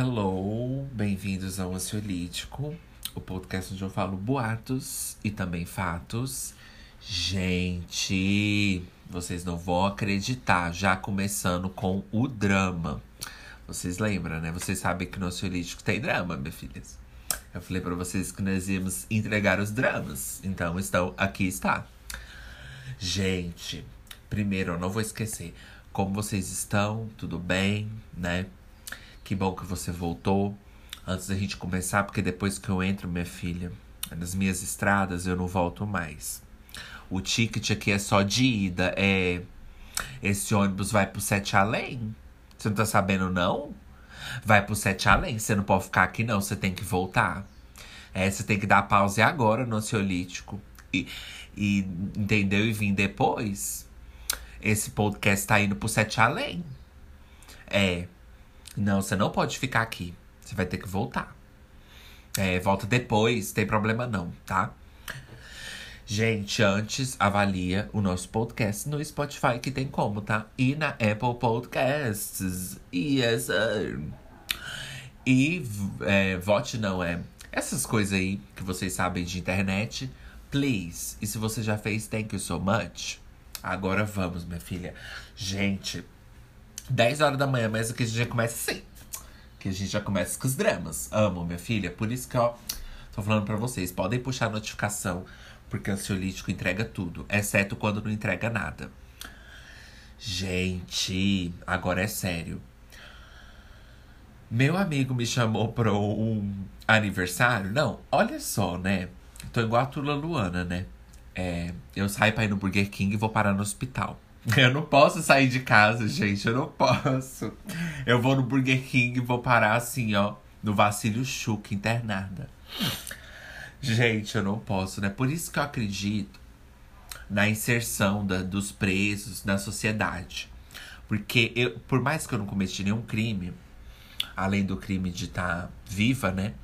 Hello, bem-vindos ao Ansiolítico, o podcast onde eu falo boatos e também fatos. Gente, vocês não vão acreditar, já começando com o drama. Vocês lembram, né? Vocês sabem que no Ansiolítico tem drama, minhas filhas. Eu falei para vocês que nós íamos entregar os dramas, então estão aqui está. Gente, primeiro eu não vou esquecer como vocês estão, tudo bem, né? Que bom que você voltou. Antes da gente começar, porque depois que eu entro, minha filha, nas minhas estradas, eu não volto mais. O ticket aqui é só de ida. É. Esse ônibus vai pro Sete Além. Você não tá sabendo, não? Vai pro Sete Além. Você não pode ficar aqui, não. Você tem que voltar. É, você tem que dar pause agora no ansiolítico. E, e entendeu? E vir depois. Esse podcast tá indo pro Sete Além. É. Não, você não pode ficar aqui. Você vai ter que voltar. É, volta depois, tem problema não, tá? Gente, antes avalia o nosso podcast no Spotify, que tem como, tá? E na Apple Podcasts. Yes, sir. E é, vote não é essas coisas aí que vocês sabem de internet. Please. E se você já fez, thank you so much. Agora vamos, minha filha. Gente, 10 horas da manhã, mas aqui a gente já começa assim. Que a gente já começa com os dramas. Amo, minha filha. Por isso que, ó, tô falando pra vocês. Podem puxar a notificação, porque o ansiolítico entrega tudo. Exceto quando não entrega nada. Gente, agora é sério. Meu amigo me chamou pra um aniversário. Não, olha só, né? Tô igual a Tula Luana, né? É, eu saio pra ir no Burger King e vou parar no hospital. Eu não posso sair de casa, gente. Eu não posso. Eu vou no Burger King e vou parar assim, ó. No Vacílio Chuca, internada. Gente, eu não posso, né? Por isso que eu acredito na inserção da, dos presos na sociedade. Porque eu, por mais que eu não cometi nenhum crime, além do crime de estar tá viva, né?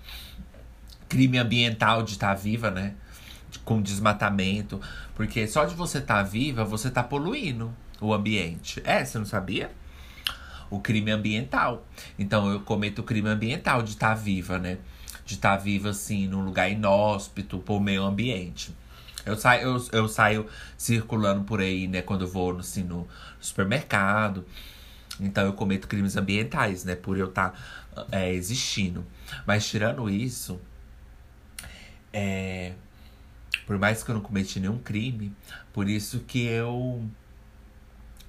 Crime ambiental de estar tá viva, né? Com desmatamento. Porque só de você estar tá viva, você tá poluindo o ambiente. É, você não sabia? O crime ambiental. Então eu cometo o crime ambiental de estar tá viva, né? De estar tá viva, assim, num lugar inóspito, por meio ambiente. Eu saio, eu, eu saio circulando por aí, né? Quando eu vou assim, no supermercado. Então eu cometo crimes ambientais, né? Por eu estar tá, é, existindo. Mas tirando isso, é, por mais que eu não cometi nenhum crime, por isso que eu.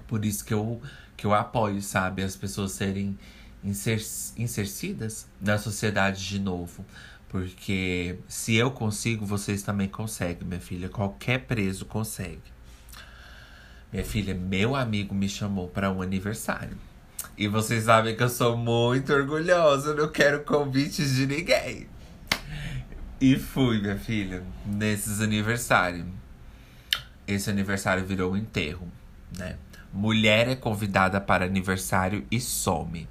Por isso que eu, que eu apoio, sabe? As pessoas serem inser, insercidas na sociedade de novo. Porque se eu consigo, vocês também conseguem, minha filha. Qualquer preso consegue. Minha filha, meu amigo me chamou para um aniversário. E vocês sabem que eu sou muito orgulhosa, eu não quero convites de ninguém. E fui, minha filha, nesses aniversários. Esse aniversário virou um enterro, né? Mulher é convidada para aniversário e some.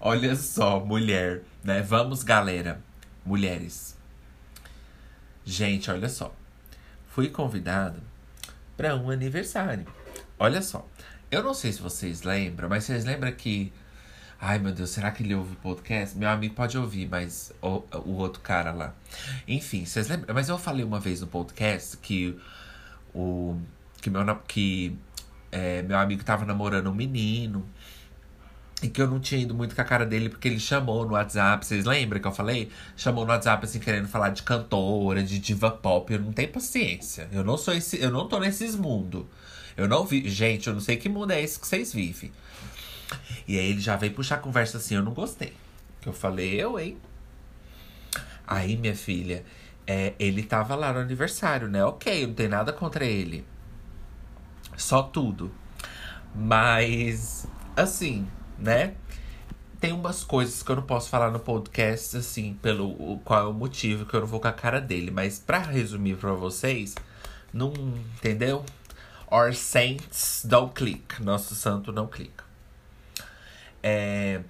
Olha só, mulher, né? Vamos, galera. Mulheres. Gente, olha só. Fui convidada para um aniversário. Olha só. Eu não sei se vocês lembram, mas vocês lembram que. Ai meu Deus, será que ele ouve o podcast? Meu amigo pode ouvir, mas o, o outro cara lá. Enfim, vocês lembram? Mas eu falei uma vez no podcast que o. Que meu, que, é, meu amigo tava namorando um menino. E que eu não tinha ido muito com a cara dele, porque ele chamou no WhatsApp. Vocês lembram que eu falei? Chamou no WhatsApp, assim, querendo falar de cantora, de diva pop. Eu não tenho paciência. Eu não sou esse. Eu não tô nesses mundos. Eu não vi. Gente, eu não sei que mundo é esse que vocês vivem. E aí ele já veio puxar a conversa assim, eu não gostei. Que eu falei, eu, hein? Aí, minha filha, é, ele tava lá no aniversário, né? Ok, não tem nada contra ele. Só tudo. Mas, assim, né? Tem umas coisas que eu não posso falar no podcast, assim, pelo qual é o motivo que eu não vou com a cara dele. Mas para resumir para vocês, não. Entendeu? Our saints don't click. Nosso santo não clica. É...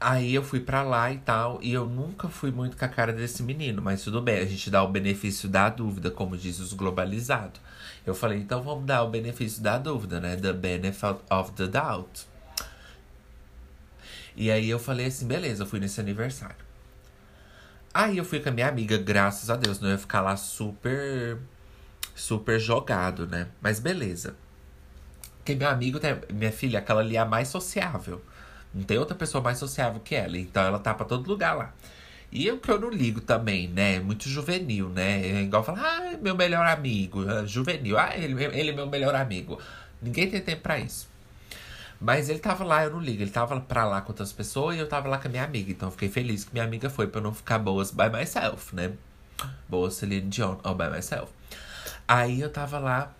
Aí eu fui pra lá e tal, e eu nunca fui muito com a cara desse menino, mas tudo bem, a gente dá o benefício da dúvida, como diz os globalizados. Eu falei, então vamos dar o benefício da dúvida, né? The benefit of the doubt. E aí eu falei assim, beleza, eu fui nesse aniversário. Aí eu fui com a minha amiga, graças a Deus, não ia ficar lá super, super jogado, né? Mas beleza. Porque meu amigo, minha filha, aquela ali é a mais sociável. Não tem outra pessoa mais sociável que ela. Então ela tá pra todo lugar lá. E eu que eu não ligo também, né? Muito juvenil, né? É igual falar, ah, meu melhor amigo. É juvenil, ah, ele, ele é meu melhor amigo. Ninguém tem tempo pra isso. Mas ele tava lá, eu não ligo. Ele tava pra lá com outras pessoas e eu tava lá com a minha amiga. Então eu fiquei feliz que minha amiga foi pra eu não ficar boas by myself, né? Boa Celine Dion, all by myself. Aí eu tava lá.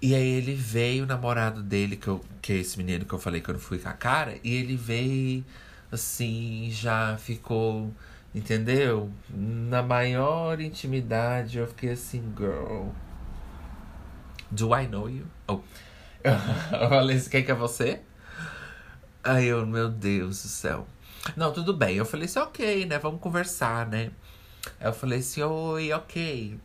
E aí ele veio, o namorado dele, que, eu, que é esse menino que eu falei que eu não fui com a cara. E ele veio, assim, já ficou, entendeu? Na maior intimidade, eu fiquei assim, girl. Do I know you? Oh. eu falei assim, quem que é você? Aí eu, meu Deus do céu. Não, tudo bem. Eu falei assim, ok, né? Vamos conversar, né? Aí eu falei assim, oi, ok.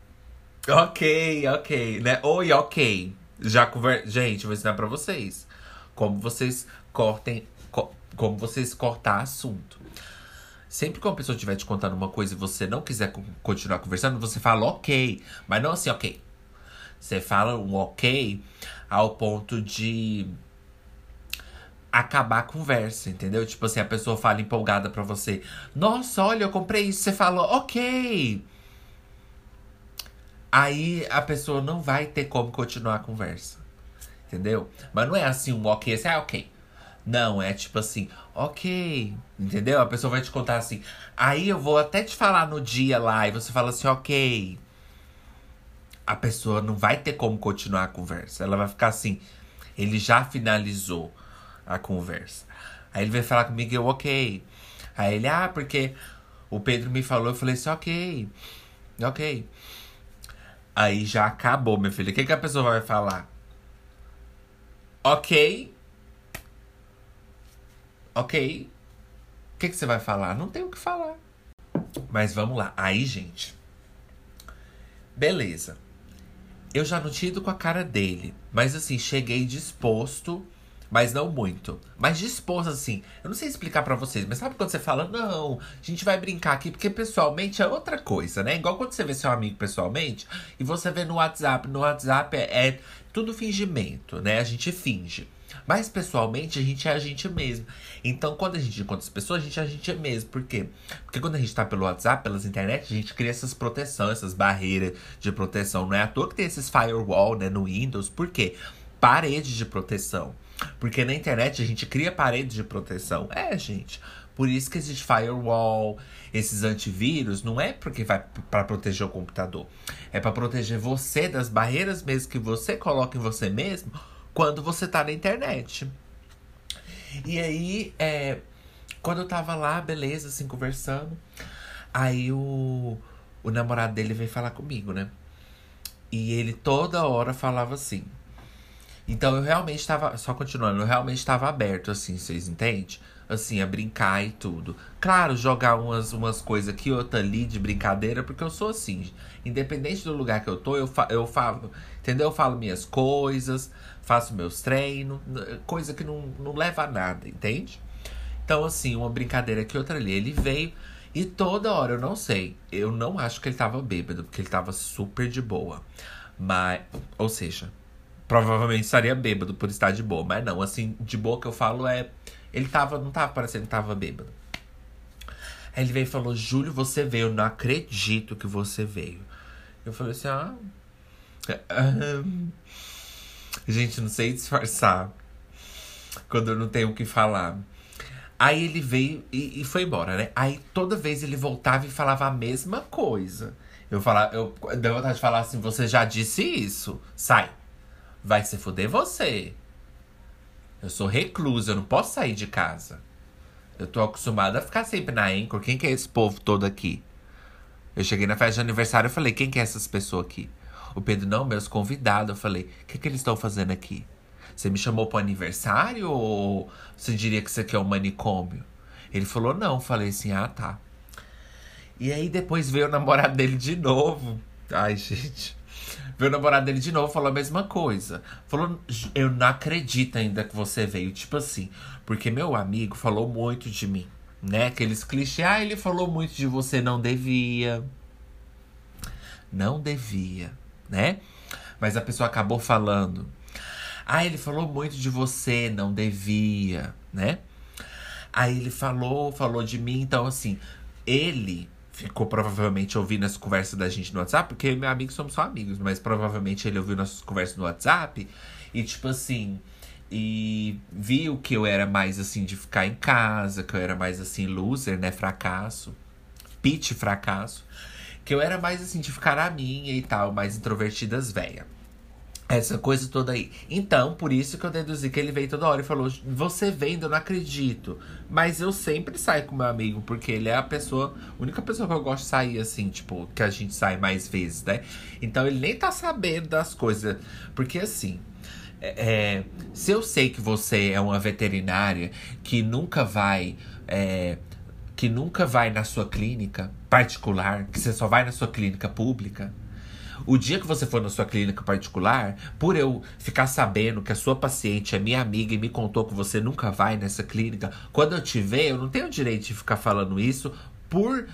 Ok, ok, né? Oi, ok. Já conver... Gente, vou ensinar pra vocês. Como vocês cortem. Co como vocês cortar assunto. Sempre que uma pessoa estiver te contando uma coisa e você não quiser continuar conversando, você fala ok. Mas não assim, ok. Você fala um ok ao ponto de acabar a conversa, entendeu? Tipo assim, a pessoa fala empolgada pra você: Nossa, olha, eu comprei isso. Você fala, ok. Aí a pessoa não vai ter como continuar a conversa. Entendeu? Mas não é assim um ok, assim, ah, ok. Não, é tipo assim, ok. Entendeu? A pessoa vai te contar assim. Aí eu vou até te falar no dia lá e você fala assim, ok a pessoa não vai ter como continuar a conversa. Ela vai ficar assim. Ele já finalizou a conversa. Aí ele vai falar comigo, eu, ok. Aí ele, ah, porque o Pedro me falou, eu falei assim, ok. Ok. Aí já acabou, meu filho. O que, que a pessoa vai falar? Ok. Ok. O que, que você vai falar? Não tem o que falar. Mas vamos lá. Aí, gente. Beleza. Eu já não tinha ido com a cara dele. Mas assim, cheguei disposto, mas não muito. Mas disposto, assim. Eu não sei explicar para vocês, mas sabe quando você fala, não, a gente vai brincar aqui, porque pessoalmente é outra coisa, né? Igual quando você vê seu amigo pessoalmente e você vê no WhatsApp. No WhatsApp é, é tudo fingimento, né? A gente finge. Mas pessoalmente a gente é a gente mesmo. Então, quando a gente encontra as pessoas, a gente é a gente mesmo. Por quê? Porque quando a gente tá pelo WhatsApp, pelas internet, a gente cria essas proteções, essas barreiras de proteção. Não é à toa que tem esses firewall, né, no Windows. Por quê? Parede de proteção. Porque na internet a gente cria paredes de proteção. É, gente. Por isso que existe firewall, esses antivírus, não é porque vai para proteger o computador. É para proteger você das barreiras mesmo que você coloca em você mesmo quando você tá na internet. E aí, é, quando eu tava lá, beleza, assim, conversando, aí o, o namorado dele veio falar comigo, né? E ele toda hora falava assim. Então eu realmente estava, só continuando, eu realmente estava aberto, assim, vocês entendem? Assim, a brincar e tudo. Claro, jogar umas, umas coisas aqui, outra ali de brincadeira, porque eu sou assim. Independente do lugar que eu tô, eu, fa eu falo, entendeu? Eu falo minhas coisas, faço meus treinos, coisa que não, não leva a nada, entende? Então, assim, uma brincadeira aqui, outra ali. Ele veio e toda hora, eu não sei, eu não acho que ele tava bêbado, porque ele tava super de boa. Mas, ou seja, provavelmente estaria bêbado por estar de boa. Mas não, assim, de boa que eu falo é. Ele tava, não tava parecendo que tava bêbado. Aí ele veio e falou: Júlio, você veio, eu não acredito que você veio. Eu falei assim: ah. Gente, não sei disfarçar quando eu não tenho o que falar. Aí ele veio e, e, foi embora, né? Aí toda vez ele voltava e falava a mesma coisa. Eu falava, eu dei vontade de falar assim: você já disse isso? Sai. Vai se fuder você. Eu sou reclusa, eu não posso sair de casa. Eu tô acostumada a ficar sempre na Anchor. Quem que é esse povo todo aqui? Eu cheguei na festa de aniversário e falei: quem que é essas pessoas aqui? O Pedro, não, meus convidados. Eu falei, o que, que eles estão fazendo aqui? Você me chamou pro aniversário ou você diria que isso aqui é um manicômio? Ele falou, não. Falei assim, ah, tá. E aí depois veio o namorado dele de novo. Ai, gente. Veio o namorado dele de novo, falou a mesma coisa. Falou, eu não acredito ainda que você veio. Tipo assim, porque meu amigo falou muito de mim, né? Aqueles clichês, ah, ele falou muito de você, não devia. Não devia, né? Mas a pessoa acabou falando. Ah, ele falou muito de você, não devia, né? Aí ele falou, falou de mim, então assim, ele ficou provavelmente ouvindo as conversas da gente no WhatsApp, porque meu amigo somos só amigos, mas provavelmente ele ouviu nossas conversas no WhatsApp e tipo assim, e viu que eu era mais assim de ficar em casa, que eu era mais assim loser, né, fracasso, pitch fracasso, que eu era mais assim de ficar na minha e tal, mais introvertidas véia. Essa coisa toda aí. Então, por isso que eu deduzi que ele veio toda hora e falou: Você vendo, eu não acredito. Mas eu sempre saio com meu amigo, porque ele é a pessoa, a única pessoa que eu gosto de sair, assim, tipo, que a gente sai mais vezes, né? Então ele nem tá sabendo das coisas. Porque assim. É, é se eu sei que você é uma veterinária que nunca vai. É, que nunca vai na sua clínica particular, que você só vai na sua clínica pública, o dia que você for na sua clínica particular, por eu ficar sabendo que a sua paciente é minha amiga e me contou que você nunca vai nessa clínica, quando eu te ver, eu não tenho direito de ficar falando isso por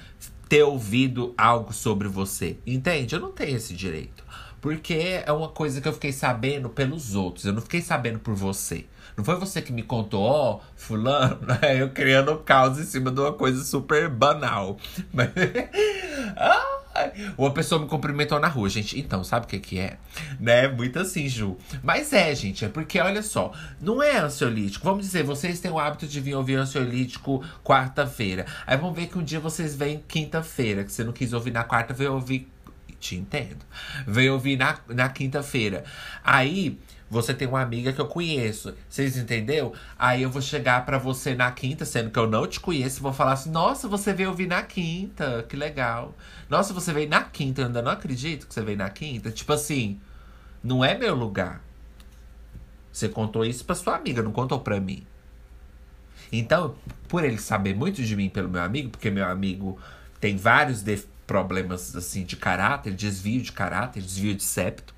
ter ouvido algo sobre você. Entende? Eu não tenho esse direito. Porque é uma coisa que eu fiquei sabendo pelos outros. Eu não fiquei sabendo por você. Não foi você que me contou, ó, oh, fulano, né? eu criando caos em cima de uma coisa super banal. Mas. ah! Uma pessoa me cumprimentou na rua, gente. Então, sabe o que que é? Né? Muito assim, Ju. Mas é, gente, é porque, olha só, não é ansiolítico. Vamos dizer, vocês têm o hábito de vir ouvir ansiolítico quarta-feira. Aí vamos ver que um dia vocês vêm quinta-feira, que você não quis ouvir na quarta, veio ouvir. Te entendo. Veio ouvir na, na quinta-feira. Aí você tem uma amiga que eu conheço. Vocês entendeu? Aí eu vou chegar para você na quinta, sendo que eu não te conheço, e vou falar assim: "Nossa, você veio ouvir na quinta. Que legal. Nossa, você veio na quinta. Eu ainda não acredito que você veio na quinta". Tipo assim, não é meu lugar. Você contou isso para sua amiga, não contou para mim. Então, por ele saber muito de mim pelo meu amigo, porque meu amigo tem vários problemas assim de caráter, desvio de caráter, desvio de septo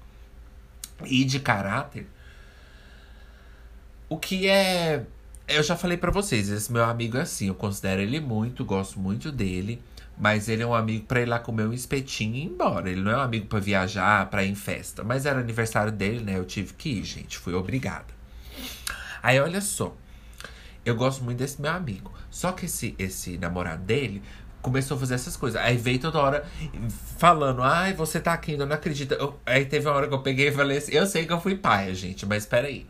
e de caráter. O que é. Eu já falei para vocês, esse meu amigo é assim, eu considero ele muito, gosto muito dele, mas ele é um amigo para ir lá comer um espetinho e ir embora. Ele não é um amigo para viajar, para ir em festa. Mas era aniversário dele, né? Eu tive que ir, gente, fui obrigada. Aí olha só, eu gosto muito desse meu amigo. Só que esse, esse namorado dele começou a fazer essas coisas. Aí veio toda hora falando, ai, você tá aqui, eu não acredito. Eu, aí teve uma hora que eu peguei e falei assim, eu sei que eu fui paia, gente, mas peraí.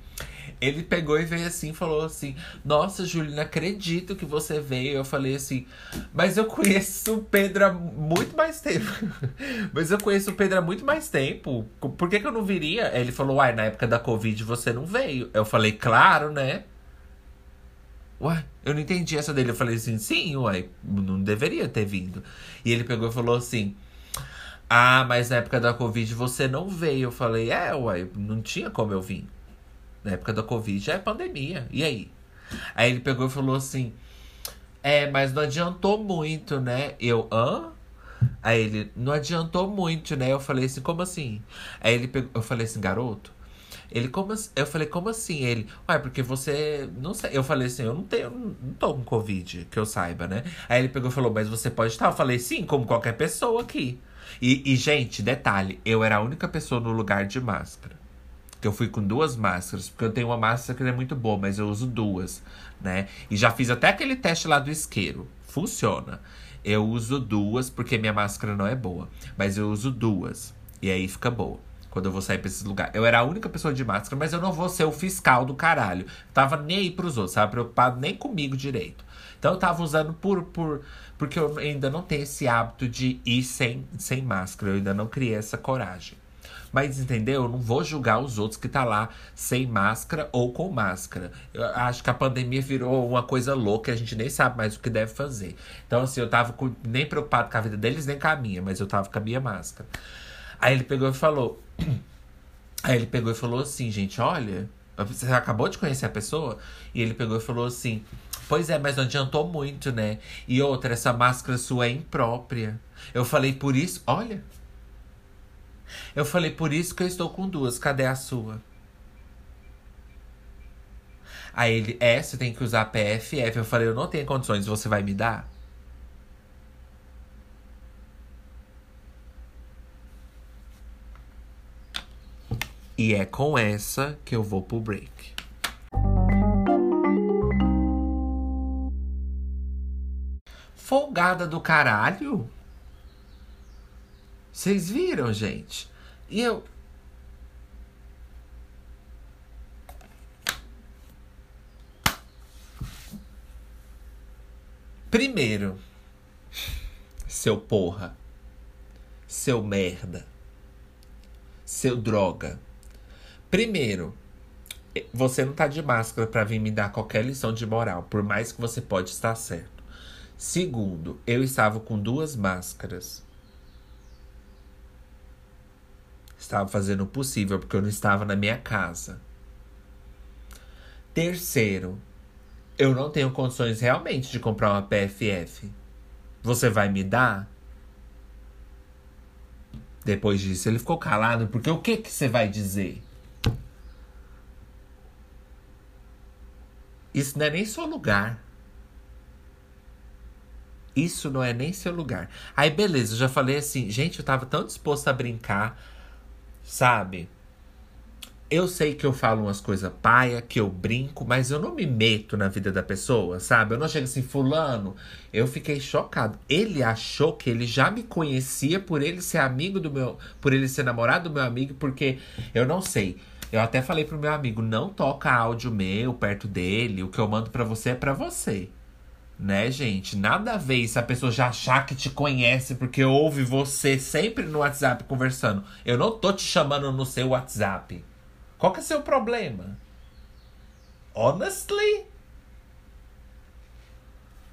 Ele pegou e veio assim, falou assim: Nossa, Júlia, não acredito que você veio. Eu falei assim: Mas eu conheço o Pedro há muito mais tempo. mas eu conheço o Pedro há muito mais tempo. Por que, que eu não viria? Ele falou: Uai, na época da Covid você não veio. Eu falei: Claro, né? Ué, eu não entendi essa dele. Eu falei assim, sim, ué, não deveria ter vindo. E ele pegou e falou assim: Ah, mas na época da Covid você não veio. Eu falei, é, ué, não tinha como eu vir. Na época da Covid é pandemia. E aí? Aí ele pegou e falou assim: É, mas não adiantou muito, né? Eu, hã? Aí ele, não adiantou muito, né? Eu falei assim, como assim? Aí ele pegou, eu falei assim, garoto, ele, como Eu falei, como assim? Ele, ué, porque você. Não sei. Eu falei assim, eu não tenho. Não tô com Covid, que eu saiba, né? Aí ele pegou e falou, mas você pode estar. Eu falei, sim, como qualquer pessoa aqui. E, e, gente, detalhe, eu era a única pessoa no lugar de máscara. Que eu fui com duas máscaras, porque eu tenho uma máscara que é muito boa, mas eu uso duas, né? E já fiz até aquele teste lá do isqueiro. Funciona. Eu uso duas, porque minha máscara não é boa. Mas eu uso duas. E aí fica boa quando eu vou sair pra esses lugares. Eu era a única pessoa de máscara, mas eu não vou ser o fiscal do caralho. Tava nem aí pros outros, tava preocupado nem comigo direito. Então eu tava usando por, por. Porque eu ainda não tenho esse hábito de ir sem, sem máscara. Eu ainda não criei essa coragem. Mas entendeu? Eu não vou julgar os outros que tá lá sem máscara ou com máscara. Eu acho que a pandemia virou uma coisa louca, a gente nem sabe mais o que deve fazer. Então, assim, eu tava com, nem preocupado com a vida deles, nem com a minha, mas eu tava com a minha máscara. Aí ele pegou e falou: Aí ele pegou e falou assim, gente, olha, você acabou de conhecer a pessoa? E ele pegou e falou assim: Pois é, mas não adiantou muito, né? E outra, essa máscara sua é imprópria. Eu falei, por isso, olha. Eu falei, por isso que eu estou com duas, cadê a sua? Aí ele, é, você tem que usar PFF. Eu falei, eu não tenho condições, você vai me dar? E é com essa que eu vou pro break. Folgada do caralho? Vocês viram, gente? E eu. Primeiro, seu porra, seu merda, seu droga. Primeiro, você não tá de máscara para vir me dar qualquer lição de moral, por mais que você pode estar certo. Segundo, eu estava com duas máscaras. Estava fazendo o possível porque eu não estava na minha casa. Terceiro, eu não tenho condições realmente de comprar uma PFF. Você vai me dar? Depois disso, ele ficou calado, porque o que, que você vai dizer? Isso não é nem seu lugar. Isso não é nem seu lugar. Aí, beleza, eu já falei assim, gente, eu tava tão disposto a brincar, sabe? eu sei que eu falo umas coisas paia, que eu brinco, mas eu não me meto na vida da pessoa, sabe? Eu não chego assim, fulano. Eu fiquei chocado. Ele achou que ele já me conhecia por ele ser amigo do meu. Por ele ser namorado do meu amigo, porque eu não sei. Eu até falei pro meu amigo, não toca áudio meu perto dele. O que eu mando para você é para você. Né, gente? Nada a ver se a pessoa já achar que te conhece porque ouve você sempre no WhatsApp conversando. Eu não tô te chamando no seu WhatsApp. Qual que é o seu problema? Honestly?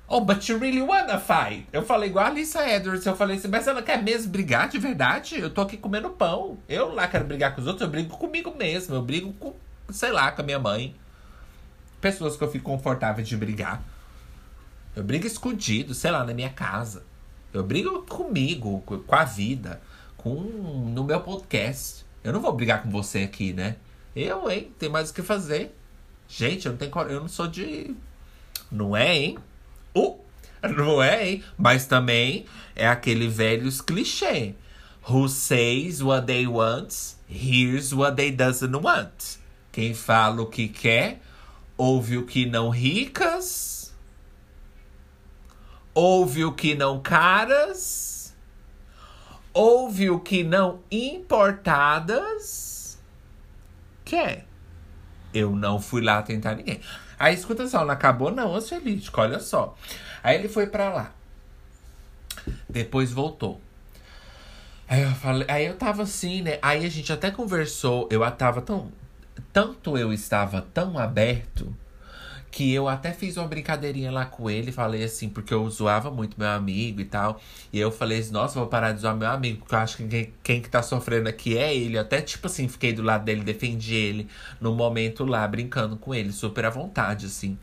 Oh, but you really wanna fight? Eu falei igual a Alissa Edwards. Eu falei assim, mas ela quer mesmo brigar de verdade? Eu tô aqui comendo pão. Eu lá quero brigar com os outros, eu brigo comigo mesmo. Eu brigo com, sei lá, com a minha mãe. Pessoas que eu fico confortável de brigar. Eu brigo escondido, sei lá, na minha casa. Eu brigo comigo, com a vida, com no meu podcast. Eu não vou brigar com você aqui, né? Eu, hein? Tem mais o que fazer. Gente, eu não tenho Eu não sou de. Não é, hein? Uh, não é, hein? Mas também é aquele velhos clichê. Who says what they want, hears what they doesn't want. Quem fala o que quer, ouve o que não ricas, ouve o que não caras, ouve o que não importadas quer. Eu não fui lá tentar ninguém. Aí escuta só, não acabou não, ansiolítico, olha só. Aí ele foi para lá. Depois voltou. Aí eu falei, aí eu tava assim, né? Aí a gente até conversou, eu tava tão tanto eu estava tão aberto que eu até fiz uma brincadeirinha lá com ele, falei assim, porque eu zoava muito meu amigo e tal. E eu falei assim, nossa, vou parar de zoar meu amigo, porque eu acho que quem, quem que tá sofrendo aqui é ele. Eu até, tipo assim, fiquei do lado dele, defendi ele no momento lá, brincando com ele, super à vontade, assim.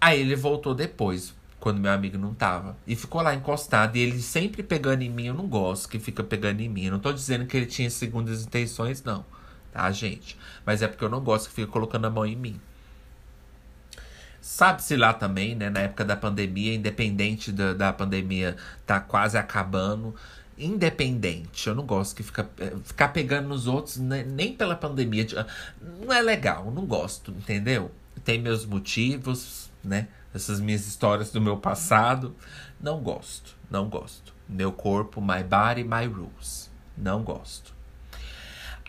Aí ele voltou depois, quando meu amigo não tava. E ficou lá encostado. E ele sempre pegando em mim. Eu não gosto que fica pegando em mim. Eu não tô dizendo que ele tinha segundas intenções, não. Tá, gente? Mas é porque eu não gosto que fica colocando a mão em mim. Sabe-se lá também, né, na época da pandemia, independente da, da pandemia tá quase acabando, independente. Eu não gosto que fica, é, ficar pegando nos outros, né, nem pela pandemia. Não é legal, não gosto, entendeu? Tem meus motivos, né? Essas minhas histórias do meu passado. Não gosto, não gosto. Meu corpo, my body, my rules. Não gosto.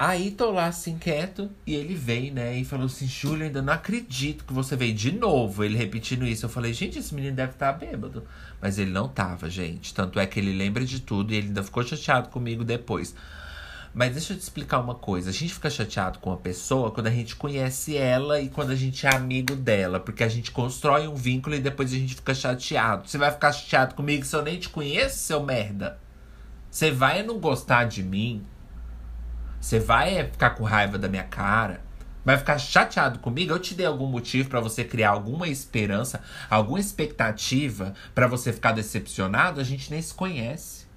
Aí tô lá assim quieto e ele veio, né? E falou assim: Júlio, ainda não acredito que você veio de novo. Ele repetindo isso. Eu falei: gente, esse menino deve estar tá bêbado. Mas ele não tava, gente. Tanto é que ele lembra de tudo e ele ainda ficou chateado comigo depois. Mas deixa eu te explicar uma coisa. A gente fica chateado com a pessoa quando a gente conhece ela e quando a gente é amigo dela. Porque a gente constrói um vínculo e depois a gente fica chateado. Você vai ficar chateado comigo se eu nem te conheço, seu merda? Você vai não gostar de mim você vai ficar com raiva da minha cara? Vai ficar chateado comigo? Eu te dei algum motivo para você criar alguma esperança, alguma expectativa para você ficar decepcionado? A gente nem se conhece.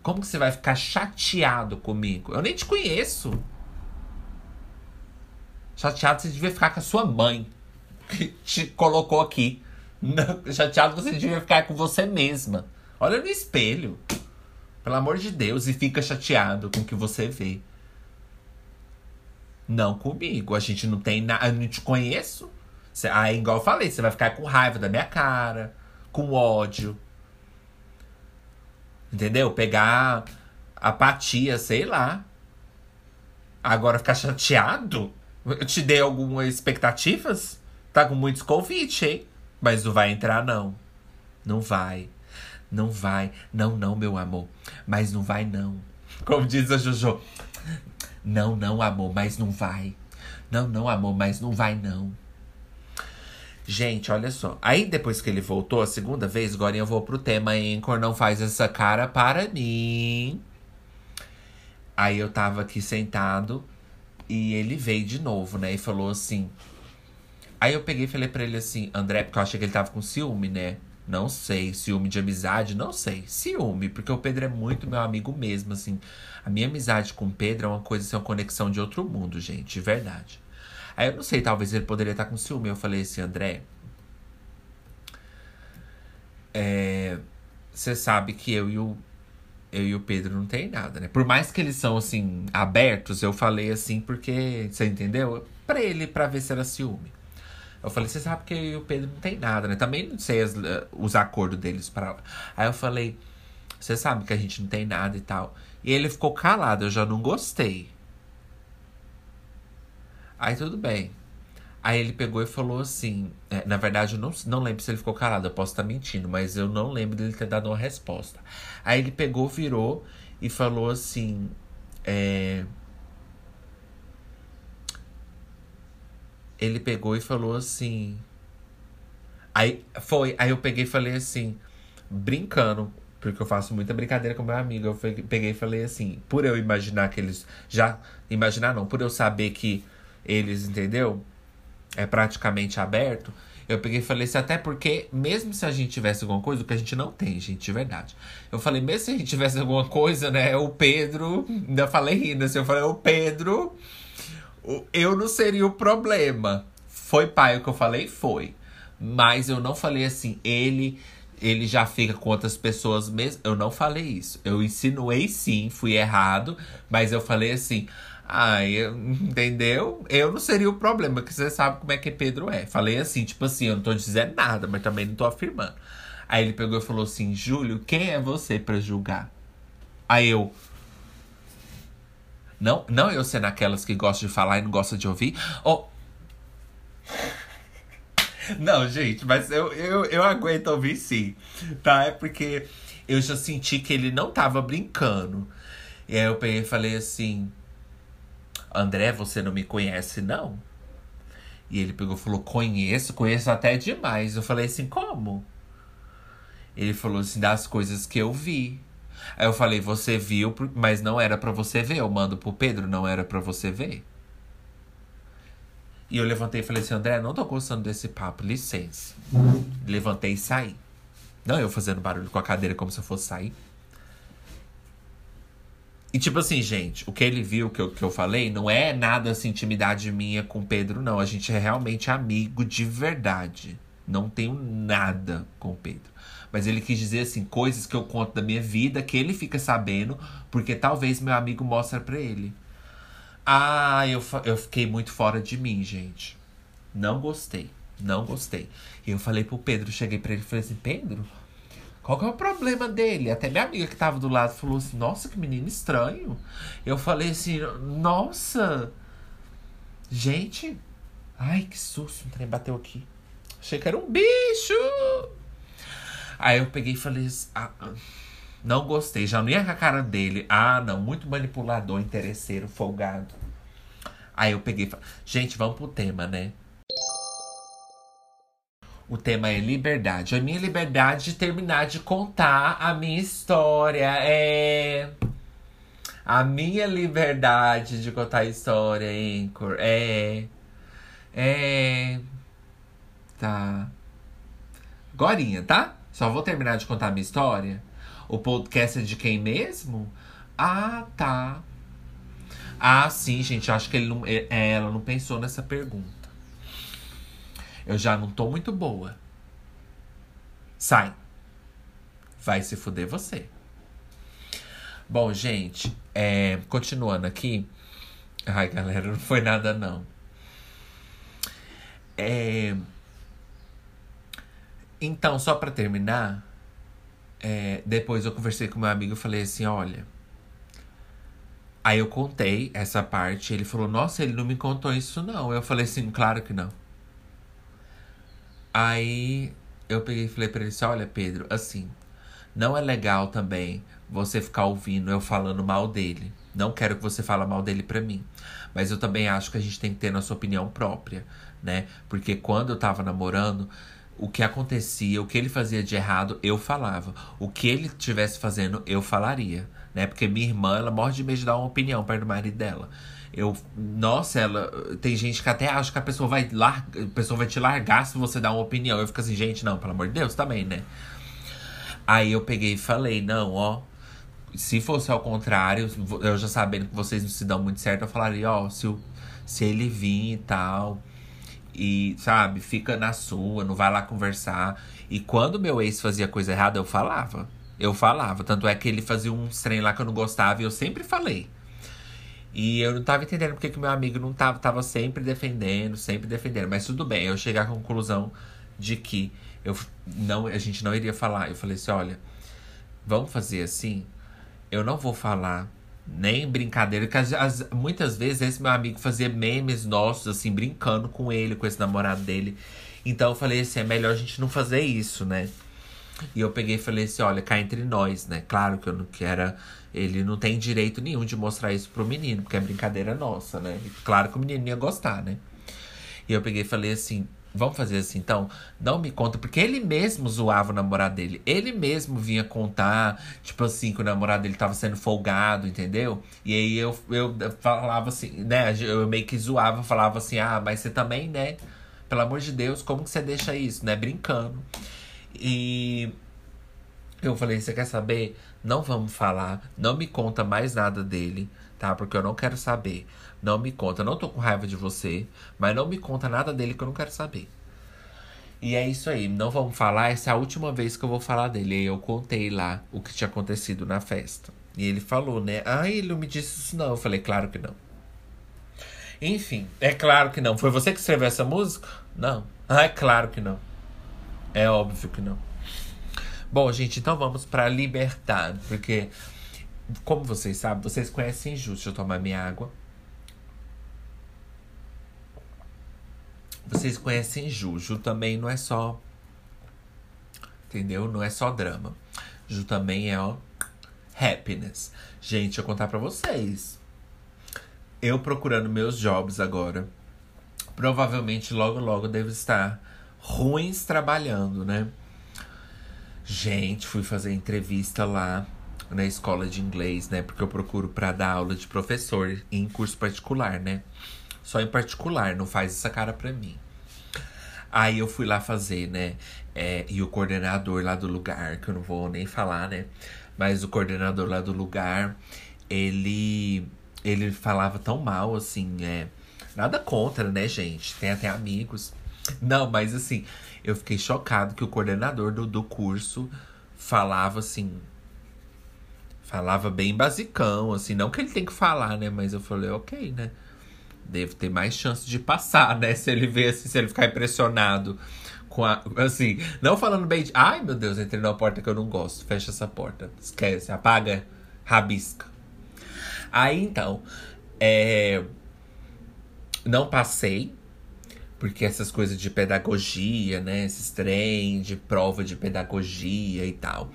Como que você vai ficar chateado comigo? Eu nem te conheço. Chateado você devia ficar com a sua mãe, que te colocou aqui. Não, chateado você devia ficar com você mesma. Olha no espelho. Pelo amor de Deus, e fica chateado com o que você vê. Não comigo. A gente não tem nada. Eu não te conheço. Cê, aí, igual eu falei, você vai ficar com raiva da minha cara, com ódio. Entendeu? Pegar apatia, sei lá. Agora ficar chateado? Eu te dei algumas expectativas? Tá com muitos convites, hein? Mas não vai entrar, não. Não vai. Não vai. Não, não, meu amor. Mas não vai, não. Como diz a Jojo. Não, não, amor, mas não vai. Não, não, amor, mas não vai, não. Gente, olha só. Aí depois que ele voltou a segunda vez, agora eu vou pro tema Anchor, não faz essa cara para mim. Aí eu tava aqui sentado e ele veio de novo, né? E falou assim. Aí eu peguei e falei pra ele assim, André, porque eu achei que ele tava com ciúme, né? Não sei, ciúme de amizade, não sei. Ciúme, porque o Pedro é muito meu amigo mesmo, assim. A minha amizade com o Pedro é uma coisa, assim, uma conexão de outro mundo, gente, de verdade. Aí eu não sei, talvez ele poderia estar com ciúme. Eu falei assim, André. É, você sabe que eu e o eu e o Pedro não tem nada, né? Por mais que eles são assim abertos, eu falei assim porque você entendeu? Para ele para ver se era ciúme. Eu falei, você sabe que o Pedro não tem nada, né? Também não sei as, os acordos deles para Aí eu falei, você sabe que a gente não tem nada e tal. E ele ficou calado, eu já não gostei. Aí tudo bem. Aí ele pegou e falou assim. É, na verdade, eu não, não lembro se ele ficou calado, eu posso estar mentindo, mas eu não lembro dele ter dado uma resposta. Aí ele pegou, virou e falou assim. É, ele pegou e falou assim. Aí foi, aí eu peguei e falei assim, brincando, porque eu faço muita brincadeira com meu amigo. Eu peguei e falei assim, por eu imaginar que eles. Já. Imaginar não, por eu saber que eles, entendeu? É praticamente aberto. Eu peguei e falei assim, até porque, mesmo se a gente tivesse alguma coisa, o que a gente não tem, gente, de verdade. Eu falei, mesmo se a gente tivesse alguma coisa, né? O Pedro. Ainda falei rindo assim, eu falei, o Pedro. Eu não seria o problema. Foi pai o que eu falei? Foi. Mas eu não falei assim, ele ele já fica com outras pessoas mesmo. Eu não falei isso. Eu insinuei sim, fui errado, mas eu falei assim: Ai, entendeu? Eu não seria o problema, porque você sabe como é que Pedro é. Falei assim, tipo assim, eu não tô dizendo nada, mas também não tô afirmando. Aí ele pegou e falou assim: Júlio, quem é você para julgar? Aí eu. Não, não eu sendo aquelas que gostam de falar e não gostam de ouvir. Oh. Não, gente, mas eu, eu, eu aguento ouvir sim, tá? É porque eu já senti que ele não tava brincando. E aí eu peguei e falei assim: André, você não me conhece, não? E ele pegou e falou: Conheço, conheço até demais. Eu falei assim: Como? Ele falou assim: Das coisas que eu vi. Aí eu falei: Você viu, mas não era para você ver. Eu mando pro Pedro, não era para você ver. E eu levantei e falei assim: André, não tô gostando desse papo, licença. Levantei e saí. Não eu fazendo barulho com a cadeira como se eu fosse sair. E tipo assim, gente, o que ele viu, que eu, que eu falei, não é nada assim, intimidade minha com o Pedro, não. A gente é realmente amigo de verdade. Não tenho nada com o Pedro. Mas ele quis dizer assim, coisas que eu conto da minha vida, que ele fica sabendo, porque talvez meu amigo mostre para ele. Ah, eu, eu fiquei muito fora de mim, gente. Não gostei. Não gostei. E eu falei pro Pedro, cheguei pra ele e falei assim, Pedro, qual que é o problema dele? Até minha amiga que tava do lado falou assim: Nossa, que menino estranho. Eu falei assim: Nossa, gente. Ai, que susto, um trem bateu aqui. Achei que era um bicho. Aí eu peguei e falei ah, Não gostei, já não ia com a cara dele. Ah, não, muito manipulador, interesseiro, folgado. Aí eu peguei e falei: Gente, vamos pro tema, né? O tema é liberdade. A minha liberdade de terminar de contar a minha história. É. A minha liberdade de contar a história, Anchor. É. É. Tá. Gorinha, tá? Só vou terminar de contar minha história. O podcast é de quem mesmo? Ah, tá. Ah, sim, gente. Acho que ele não, é, é, ela não pensou nessa pergunta. Eu já não tô muito boa. Sai. Vai se fuder você. Bom, gente, é, continuando aqui. Ai, galera, não foi nada não. É, então, só para terminar, é, depois eu conversei com meu amigo e falei assim: olha. Aí eu contei essa parte. Ele falou: Nossa, ele não me contou isso, não. Eu falei assim: Claro que não. Aí eu peguei e falei pra ele assim: Olha, Pedro, assim, não é legal também você ficar ouvindo eu falando mal dele. Não quero que você fale mal dele pra mim. Mas eu também acho que a gente tem que ter nossa opinião própria, né? Porque quando eu tava namorando, o que acontecia, o que ele fazia de errado, eu falava. O que ele estivesse fazendo, eu falaria, né? Porque minha irmã, ela morre de medo de dar uma opinião perto do marido dela. Eu, nossa, ela tem gente que até acha que a pessoa vai lar, a pessoa vai te largar se você dar uma opinião. Eu fico assim, gente, não, pelo amor de Deus, também, né? Aí eu peguei e falei, não, ó, se fosse ao contrário, eu já sabendo que vocês não se dão muito certo, eu falaria, ó, se, se ele vir e tal, e, sabe, fica na sua, não vai lá conversar. E quando meu ex fazia coisa errada, eu falava. Eu falava. Tanto é que ele fazia um trem lá que eu não gostava e eu sempre falei. E eu não tava entendendo porque que meu amigo não tava, tava sempre defendendo, sempre defendendo. Mas tudo bem, eu cheguei à conclusão de que eu não, a gente não iria falar. Eu falei assim: olha, vamos fazer assim. Eu não vou falar nem brincadeira, porque as, as, muitas vezes esse meu amigo fazia memes nossos, assim, brincando com ele, com esse namorado dele. Então eu falei assim: é melhor a gente não fazer isso, né? E eu peguei e falei assim: olha, cá entre nós, né? Claro que eu não quero. Ele não tem direito nenhum de mostrar isso pro menino, porque é brincadeira nossa, né? E claro que o menino ia gostar, né? E eu peguei e falei assim: Vamos fazer assim, então? Não me conta, porque ele mesmo zoava o namorado dele. Ele mesmo vinha contar, tipo assim, que o namorado dele tava sendo folgado, entendeu? E aí eu, eu falava assim, né? Eu meio que zoava, falava assim, ah, mas você também, né? Pelo amor de Deus, como que você deixa isso, né? Brincando. E eu falei, você quer saber? Não vamos falar, não me conta mais nada dele, tá? Porque eu não quero saber. Não me conta. Não tô com raiva de você, mas não me conta nada dele que eu não quero saber. E é isso aí. Não vamos falar. Essa é a última vez que eu vou falar dele. E eu contei lá o que tinha acontecido na festa. E ele falou, né? Ah, ele não me disse isso, não. Eu falei, claro que não. Enfim, é claro que não. Foi você que escreveu essa música? Não. Ah, é claro que não. É óbvio que não. Bom, gente, então vamos para libertar. Porque, como vocês sabem, vocês conhecem Justo. Deixa eu tomar minha água. Vocês conhecem Ju. Ju também não é só. Entendeu? Não é só drama. Ju também é, ó. Happiness. Gente, eu contar pra vocês. Eu procurando meus jobs agora. Provavelmente logo, logo devo estar ruins trabalhando, né? Gente, fui fazer entrevista lá na escola de inglês, né? Porque eu procuro para dar aula de professor em curso particular, né? Só em particular, não faz essa cara pra mim. Aí eu fui lá fazer, né? É, e o coordenador lá do lugar, que eu não vou nem falar, né? Mas o coordenador lá do lugar, ele ele falava tão mal, assim, é. Nada contra, né, gente? Tem até amigos. Não, mas assim, eu fiquei chocado que o coordenador do, do curso falava assim. Falava bem basicão, assim. Não que ele tem que falar, né? Mas eu falei, ok, né? Devo ter mais chance de passar, né? Se ele ver assim, se ele ficar impressionado com a. Assim, não falando bem de. Ai, meu Deus, entrei numa porta que eu não gosto. Fecha essa porta. Esquece, apaga, rabisca. Aí então, é. Não passei, porque essas coisas de pedagogia, né? Esses trem de prova de pedagogia e tal.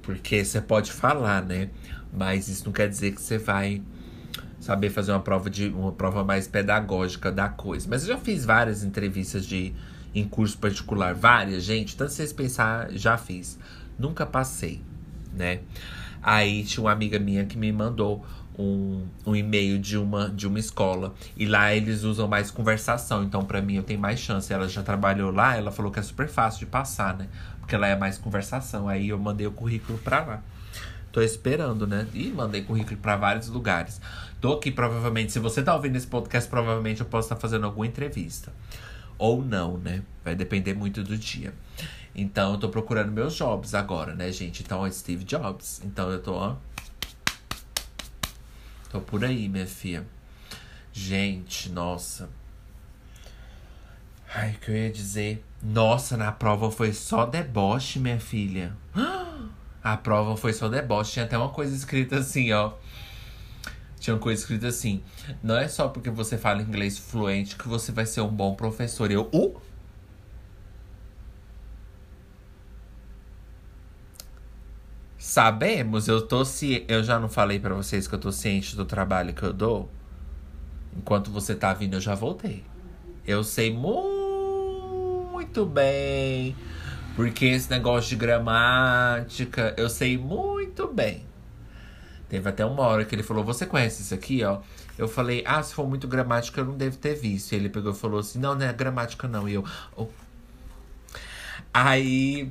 Porque você pode falar, né? Mas isso não quer dizer que você vai saber fazer uma prova de uma prova mais pedagógica da coisa. Mas eu já fiz várias entrevistas de em curso particular, várias, gente. Tanto vocês pensar, já fiz. Nunca passei, né? Aí tinha uma amiga minha que me mandou um, um e-mail de uma, de uma escola. E lá eles usam mais conversação. Então, para mim, eu tenho mais chance. Ela já trabalhou lá, ela falou que é super fácil de passar, né? Porque ela é mais conversação. Aí eu mandei o currículo pra lá. Tô esperando, né? E mandei currículo para vários lugares. Tô aqui, provavelmente. Se você tá ouvindo esse podcast, provavelmente eu posso estar tá fazendo alguma entrevista. Ou não, né? Vai depender muito do dia. Então, eu tô procurando meus jobs agora, né, gente? Então, ó, Steve Jobs. Então, eu tô, ó. Tô por aí, minha filha. Gente, nossa. Ai, o que eu ia dizer? Nossa, na prova foi só deboche, minha filha. A prova foi só deboche. Tinha até uma coisa escrita assim, ó. Tinha coisa escrita assim. Não é só porque você fala inglês fluente que você vai ser um bom professor. Eu. Uh! Sabemos, eu tô ci... eu já não falei para vocês que eu tô ciente do trabalho que eu dou. Enquanto você tá vindo, eu já voltei. Eu sei muito bem. Porque esse negócio de gramática, eu sei muito bem. Teve até uma hora que ele falou: Você conhece isso aqui, ó? Eu falei: Ah, se for muito gramática, eu não devo ter visto. E ele pegou e falou assim: Não, não é gramática, não. E eu. Oh. Aí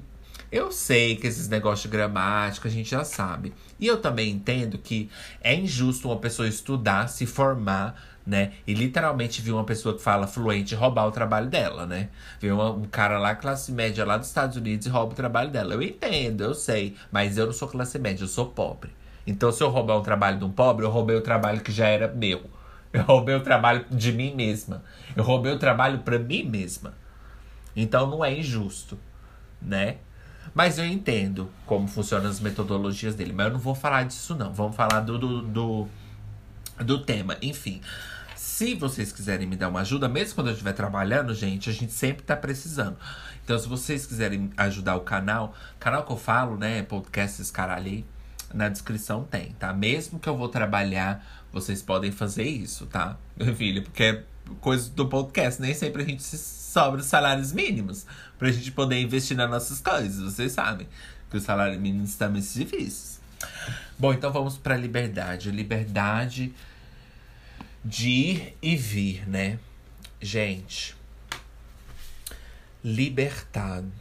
eu sei que esses negócios de gramática a gente já sabe. E eu também entendo que é injusto uma pessoa estudar, se formar, né? E literalmente vi uma pessoa que fala fluente roubar o trabalho dela, né? Ver um cara lá, classe média lá dos Estados Unidos e rouba o trabalho dela. Eu entendo, eu sei. Mas eu não sou classe média, eu sou pobre. Então, se eu roubar um trabalho de um pobre, eu roubei o trabalho que já era meu. Eu roubei o trabalho de mim mesma. Eu roubei o trabalho para mim mesma. Então, não é injusto, né? Mas eu entendo como funcionam as metodologias dele. Mas eu não vou falar disso, não. Vamos falar do, do, do, do tema. Enfim. Se vocês quiserem me dar uma ajuda, mesmo quando eu estiver trabalhando, gente, a gente sempre tá precisando. Então, se vocês quiserem ajudar o canal, canal que eu falo, né? Podcasts caralho aí, na descrição tem, tá? Mesmo que eu vou trabalhar, vocês podem fazer isso, tá? Meu filho, porque é coisa do podcast, nem sempre a gente sobra os salários mínimos pra gente poder investir nas nossas coisas. Vocês sabem que os salários mínimos estão muito difíceis. Bom, então vamos pra liberdade. Liberdade de ir e vir, né? Gente, libertado,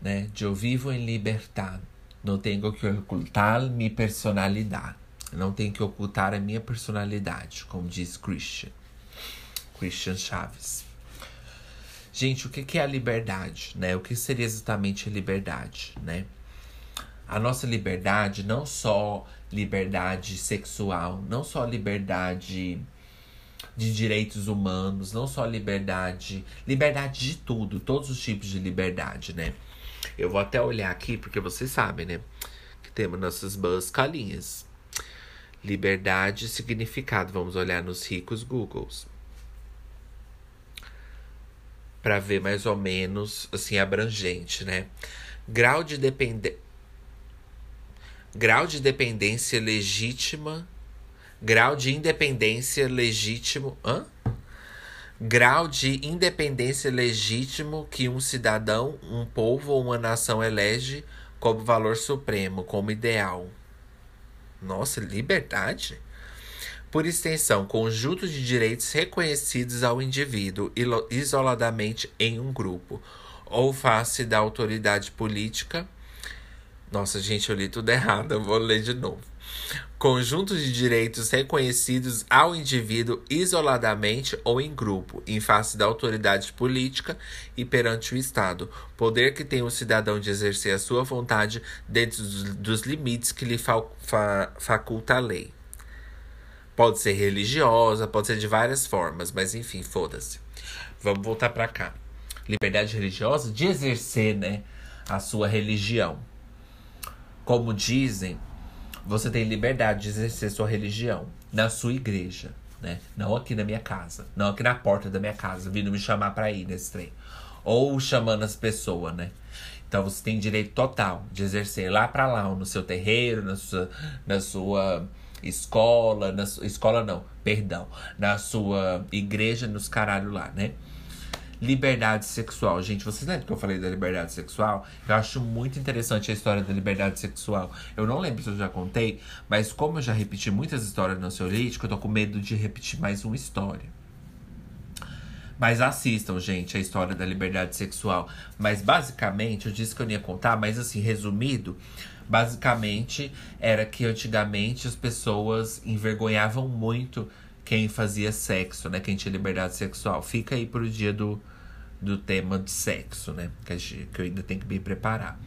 né? Eu vivo em liberdade. Não tenho que ocultar minha personalidade. Não tenho que ocultar a minha personalidade, como diz Christian. Christian Chaves. Gente, o que é a liberdade, né? O que seria exatamente a liberdade, né? A nossa liberdade, não só liberdade sexual, não só liberdade de direitos humanos, não só liberdade, liberdade de tudo, todos os tipos de liberdade, né? Eu vou até olhar aqui, porque vocês sabem, né? Que temos nossas boas calinhas. Liberdade e significado. Vamos olhar nos ricos Googles. Para ver mais ou menos, assim, abrangente, né? Grau de dependência. Grau de dependência legítima. Grau de independência legítimo. Hã? Grau de independência legítimo que um cidadão, um povo ou uma nação elege como valor supremo, como ideal. Nossa, liberdade? Por extensão, conjunto de direitos reconhecidos ao indivíduo isoladamente em um grupo, ou face da autoridade política. Nossa, gente, eu li tudo errado, eu vou ler de novo Conjunto de direitos reconhecidos ao indivíduo isoladamente ou em grupo, em face da autoridade política e perante o Estado. Poder que tem o cidadão de exercer a sua vontade dentro dos limites que lhe fa fa faculta a lei. Pode ser religiosa, pode ser de várias formas, mas enfim, foda-se. Vamos voltar para cá. Liberdade religiosa de exercer, né, a sua religião. Como dizem, você tem liberdade de exercer sua religião na sua igreja, né? Não aqui na minha casa, não aqui na porta da minha casa, vindo me chamar para ir nesse trem. Ou chamando as pessoas, né? Então você tem direito total de exercer lá para lá, no seu terreiro, na sua, na sua escola, na escola não, perdão, na sua igreja, nos caralho lá, né? Liberdade sexual. Gente, vocês lembram que eu falei da liberdade sexual? Eu acho muito interessante a história da liberdade sexual. Eu não lembro se eu já contei, mas como eu já repeti muitas histórias no Ansiolítico, eu tô com medo de repetir mais uma história. Mas assistam, gente, a história da liberdade sexual. Mas basicamente, eu disse que eu não ia contar, mas assim, resumido, basicamente era que antigamente as pessoas envergonhavam muito quem fazia sexo, né? Quem tinha liberdade sexual. Fica aí pro dia do, do tema de sexo, né? Que, que eu ainda tenho que me preparar.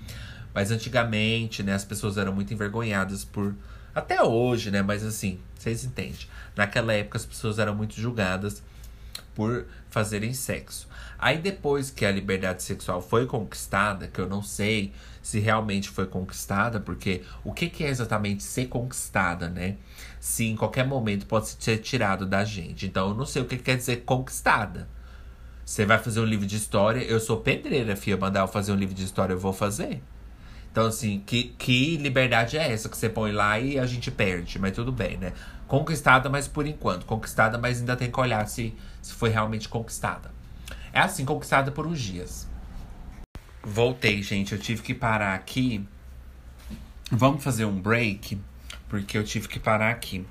Mas antigamente, né, as pessoas eram muito envergonhadas por. Até hoje, né? Mas assim, vocês entendem. Naquela época as pessoas eram muito julgadas por fazerem sexo. Aí depois que a liberdade sexual foi conquistada, que eu não sei se realmente foi conquistada, porque o que, que é exatamente ser conquistada, né? Se em qualquer momento pode ser tirado da gente. Então eu não sei o que, que quer dizer conquistada. Você vai fazer um livro de história, eu sou pedreira, filha. Mandar eu fazer um livro de história, eu vou fazer. Então, assim, que, que liberdade é essa que você põe lá e a gente perde? Mas tudo bem, né? Conquistada, mas por enquanto. Conquistada, mas ainda tem que olhar se, se foi realmente conquistada. É assim, conquistada por uns dias. Voltei, gente. Eu tive que parar aqui. Vamos fazer um break, porque eu tive que parar aqui.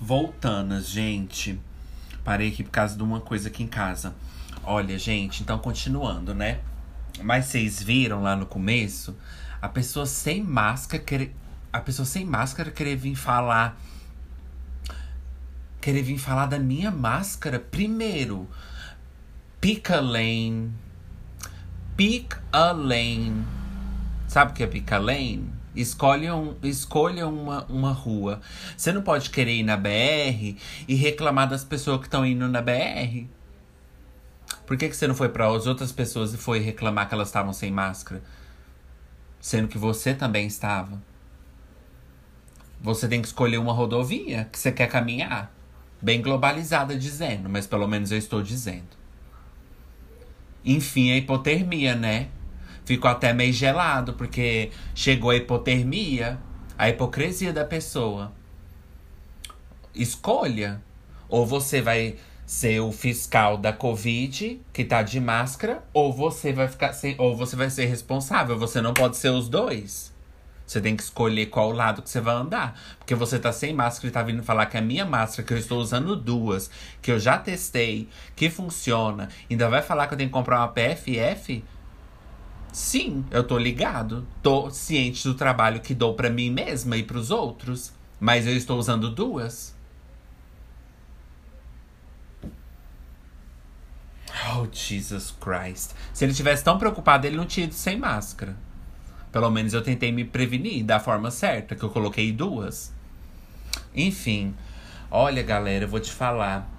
Voltando, gente. Parei aqui por causa de uma coisa aqui em casa. Olha, gente, então continuando, né? Mas vocês viram lá no começo a pessoa sem máscara querer, a pessoa sem máscara querer vir falar querer vir falar da minha máscara primeiro. Pick a lane. Pick a lane. Sabe o que é pick a lane? Escolha, um, escolha uma, uma rua. Você não pode querer ir na BR e reclamar das pessoas que estão indo na BR. Por que, que você não foi para as outras pessoas e foi reclamar que elas estavam sem máscara? Sendo que você também estava. Você tem que escolher uma rodovia que você quer caminhar. Bem globalizada dizendo, mas pelo menos eu estou dizendo. Enfim, a hipotermia, né? Ficou até meio gelado, porque chegou a hipotermia, a hipocrisia da pessoa. Escolha. Ou você vai ser o fiscal da Covid, que tá de máscara, ou você vai ficar sem, ou você vai ser responsável. Você não pode ser os dois. Você tem que escolher qual lado que você vai andar. Porque você tá sem máscara e tá vindo falar que a minha máscara, que eu estou usando duas, que eu já testei, que funciona, ainda vai falar que eu tenho que comprar uma PFF? Sim, eu tô ligado. Tô ciente do trabalho que dou para mim mesma e para os outros. Mas eu estou usando duas. Oh, Jesus Christ. Se ele tivesse tão preocupado, ele não tinha ido sem máscara. Pelo menos eu tentei me prevenir da forma certa, que eu coloquei duas. Enfim, olha, galera, eu vou te falar.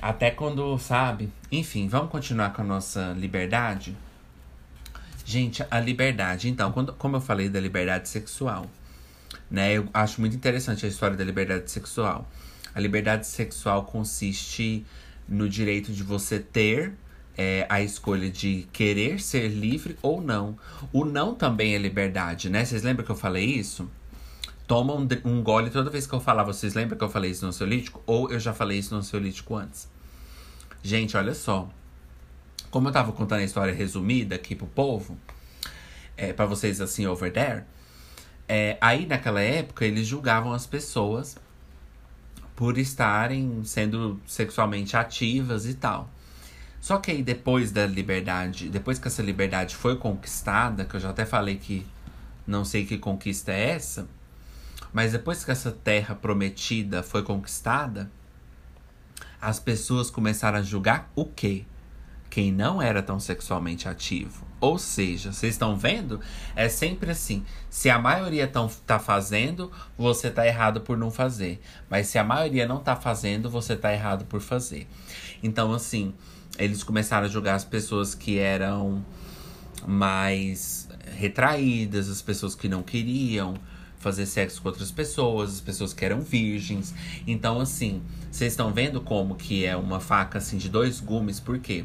Até quando, sabe? Enfim, vamos continuar com a nossa liberdade? Gente, a liberdade. Então, quando, como eu falei da liberdade sexual, né? Eu acho muito interessante a história da liberdade sexual. A liberdade sexual consiste no direito de você ter é, a escolha de querer ser livre ou não. O não também é liberdade, né? Vocês lembram que eu falei isso? Toma um, um gole toda vez que eu falar. Vocês lembram que eu falei isso no ansiolítico? Ou eu já falei isso no ansiolítico antes? Gente, olha só. Como eu tava contando a história resumida aqui pro povo, é, para vocês assim, over there. É, aí naquela época eles julgavam as pessoas por estarem sendo sexualmente ativas e tal. Só que aí depois da liberdade, depois que essa liberdade foi conquistada, que eu já até falei que não sei que conquista é essa, mas depois que essa terra prometida foi conquistada, as pessoas começaram a julgar o quê? Quem não era tão sexualmente ativo. Ou seja, vocês estão vendo? É sempre assim. Se a maioria tão, tá fazendo, você tá errado por não fazer. Mas se a maioria não tá fazendo, você tá errado por fazer. Então, assim, eles começaram a julgar as pessoas que eram mais retraídas, as pessoas que não queriam fazer sexo com outras pessoas, as pessoas que eram virgens. Então, assim, vocês estão vendo como que é uma faca assim de dois gumes, por quê?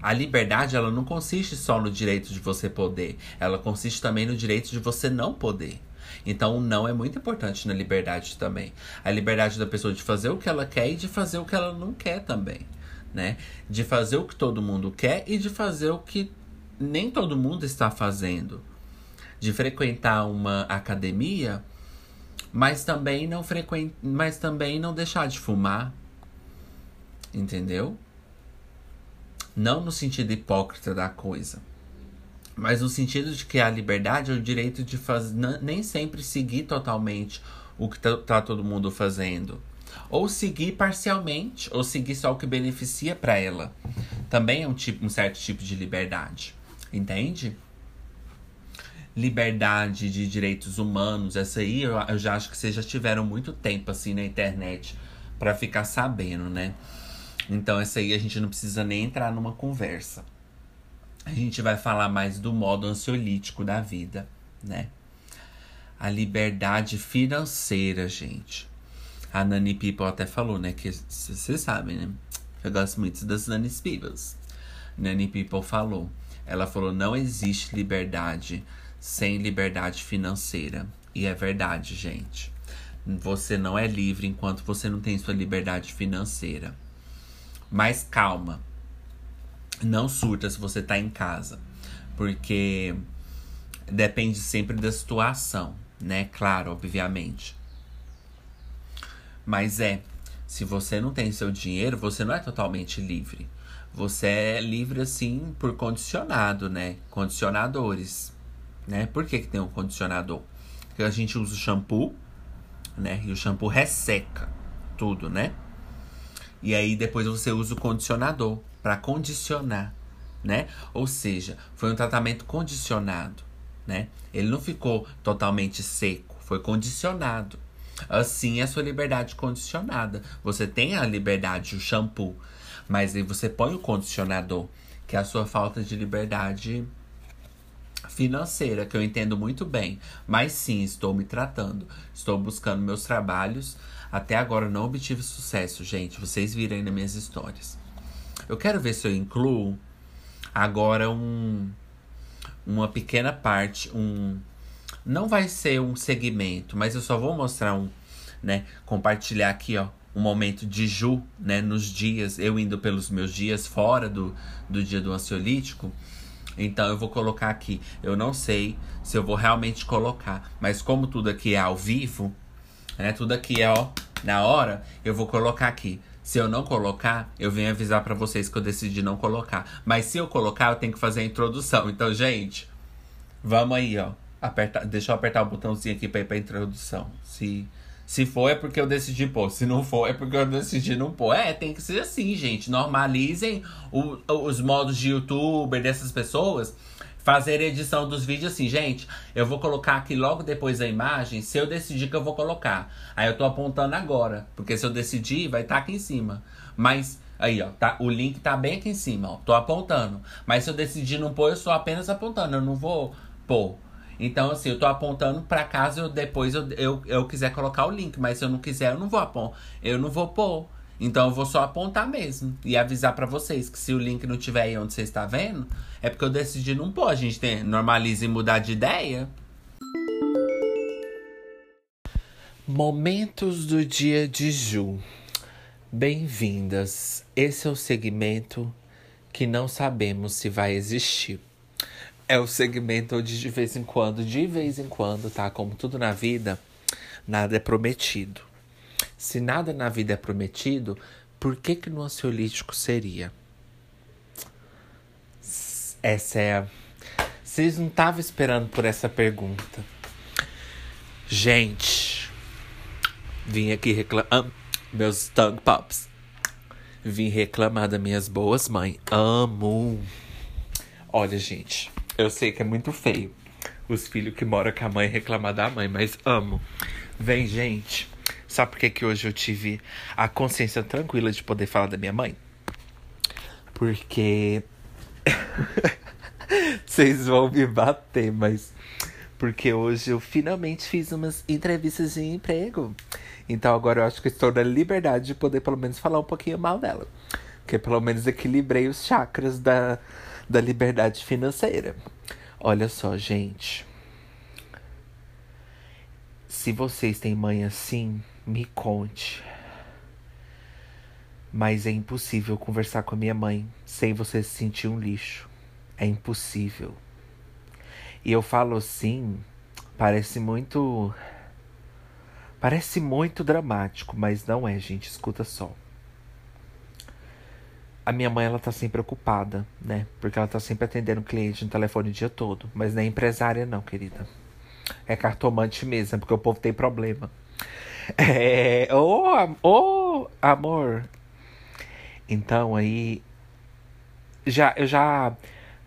A liberdade, ela não consiste só no direito de você poder, ela consiste também no direito de você não poder. Então, o não é muito importante na liberdade também. A liberdade da pessoa de fazer o que ela quer e de fazer o que ela não quer também, né? De fazer o que todo mundo quer e de fazer o que nem todo mundo está fazendo. De frequentar uma academia Mas também não frequen... mas também não deixar de fumar. Entendeu? Não no sentido hipócrita da coisa. Mas no sentido de que a liberdade é o direito de fazer nem sempre seguir totalmente o que tá, tá todo mundo fazendo. Ou seguir parcialmente, ou seguir só o que beneficia para ela. Também é um, tipo, um certo tipo de liberdade. Entende? liberdade de direitos humanos, essa aí eu, eu já acho que vocês já tiveram muito tempo assim na internet para ficar sabendo, né? Então essa aí a gente não precisa nem entrar numa conversa. A gente vai falar mais do modo ansiolítico da vida, né? A liberdade financeira, gente. A Nani People até falou, né? Que vocês sabem, né? Eu gosto muito das Nani Peoples. Nani People falou. Ela falou: não existe liberdade sem liberdade financeira. E é verdade, gente. Você não é livre enquanto você não tem sua liberdade financeira. Mas calma. Não surta se você tá em casa. Porque depende sempre da situação, né? Claro, obviamente. Mas é, se você não tem seu dinheiro, você não é totalmente livre. Você é livre assim por condicionado, né? Condicionadores né? Por que, que tem um condicionador? Porque a gente usa o shampoo, né? E o shampoo resseca tudo, né? E aí depois você usa o condicionador para condicionar, né? Ou seja, foi um tratamento condicionado, né? Ele não ficou totalmente seco, foi condicionado. Assim é a sua liberdade condicionada. Você tem a liberdade, o shampoo, mas aí você põe o condicionador, que é a sua falta de liberdade financeira, que eu entendo muito bem. Mas sim, estou me tratando. Estou buscando meus trabalhos. Até agora não obtive sucesso, gente. Vocês viram aí nas minhas histórias. Eu quero ver se eu incluo agora um uma pequena parte, um não vai ser um segmento, mas eu só vou mostrar um, né, compartilhar aqui, ó, um momento de Ju, né, nos dias, eu indo pelos meus dias fora do, do dia do ansiolítico. Então eu vou colocar aqui. Eu não sei se eu vou realmente colocar, mas como tudo aqui é ao vivo, né? Tudo aqui é ó na hora, eu vou colocar aqui. Se eu não colocar, eu venho avisar para vocês que eu decidi não colocar. Mas se eu colocar, eu tenho que fazer a introdução. Então, gente, vamos aí, ó. Apertar, deixa eu apertar o botãozinho aqui para ir pra introdução. Se se for, é porque eu decidi pôr. Se não for, é porque eu decidi não pôr. É, tem que ser assim, gente. Normalizem o, os modos de youtuber dessas pessoas. Fazer edição dos vídeos assim, gente. Eu vou colocar aqui logo depois da imagem. Se eu decidir que eu vou colocar. Aí eu tô apontando agora. Porque se eu decidir, vai estar tá aqui em cima. Mas Aí, ó, tá, o link tá bem aqui em cima, ó. Tô apontando. Mas se eu decidir não pôr, eu sou apenas apontando. Eu não vou pôr. Então, assim, eu tô apontando para caso eu depois eu, eu, eu quiser colocar o link. Mas se eu não quiser, eu não vou apontar. Eu não vou pôr. Então eu vou só apontar mesmo. E avisar para vocês que se o link não tiver aí onde você está vendo, é porque eu decidi não pôr. A gente tem, normaliza e mudar de ideia. Momentos do dia de Ju. Bem-vindas. Esse é o segmento que não sabemos se vai existir. É o segmento onde de vez em quando, de vez em quando, tá? Como tudo na vida, nada é prometido. Se nada na vida é prometido, por que que no ansiolítico seria? Essa é a... Vocês não estavam esperando por essa pergunta. Gente, vim aqui reclamar. Meus tongue pops. Vim reclamar das minhas boas mães. Amo. Olha, gente. Eu sei que é muito feio os filhos que moram com a mãe reclamar da mãe, mas amo. Vem, gente. Sabe por que, que hoje eu tive a consciência tranquila de poder falar da minha mãe? Porque. Vocês vão me bater, mas. Porque hoje eu finalmente fiz umas entrevistas de emprego. Então agora eu acho que estou na liberdade de poder pelo menos falar um pouquinho mal dela. Porque pelo menos equilibrei os chakras da da liberdade financeira. Olha só, gente. Se vocês têm mãe assim, me conte. Mas é impossível conversar com a minha mãe sem você se sentir um lixo. É impossível. E eu falo assim, parece muito Parece muito dramático, mas não é, gente. Escuta só. A minha mãe, ela tá sempre ocupada, né? Porque ela tá sempre atendendo cliente no telefone o dia todo. Mas não é empresária, não, querida. É cartomante mesmo, porque o povo tem problema. É. Ô, oh, oh, amor. Então aí. Já, eu já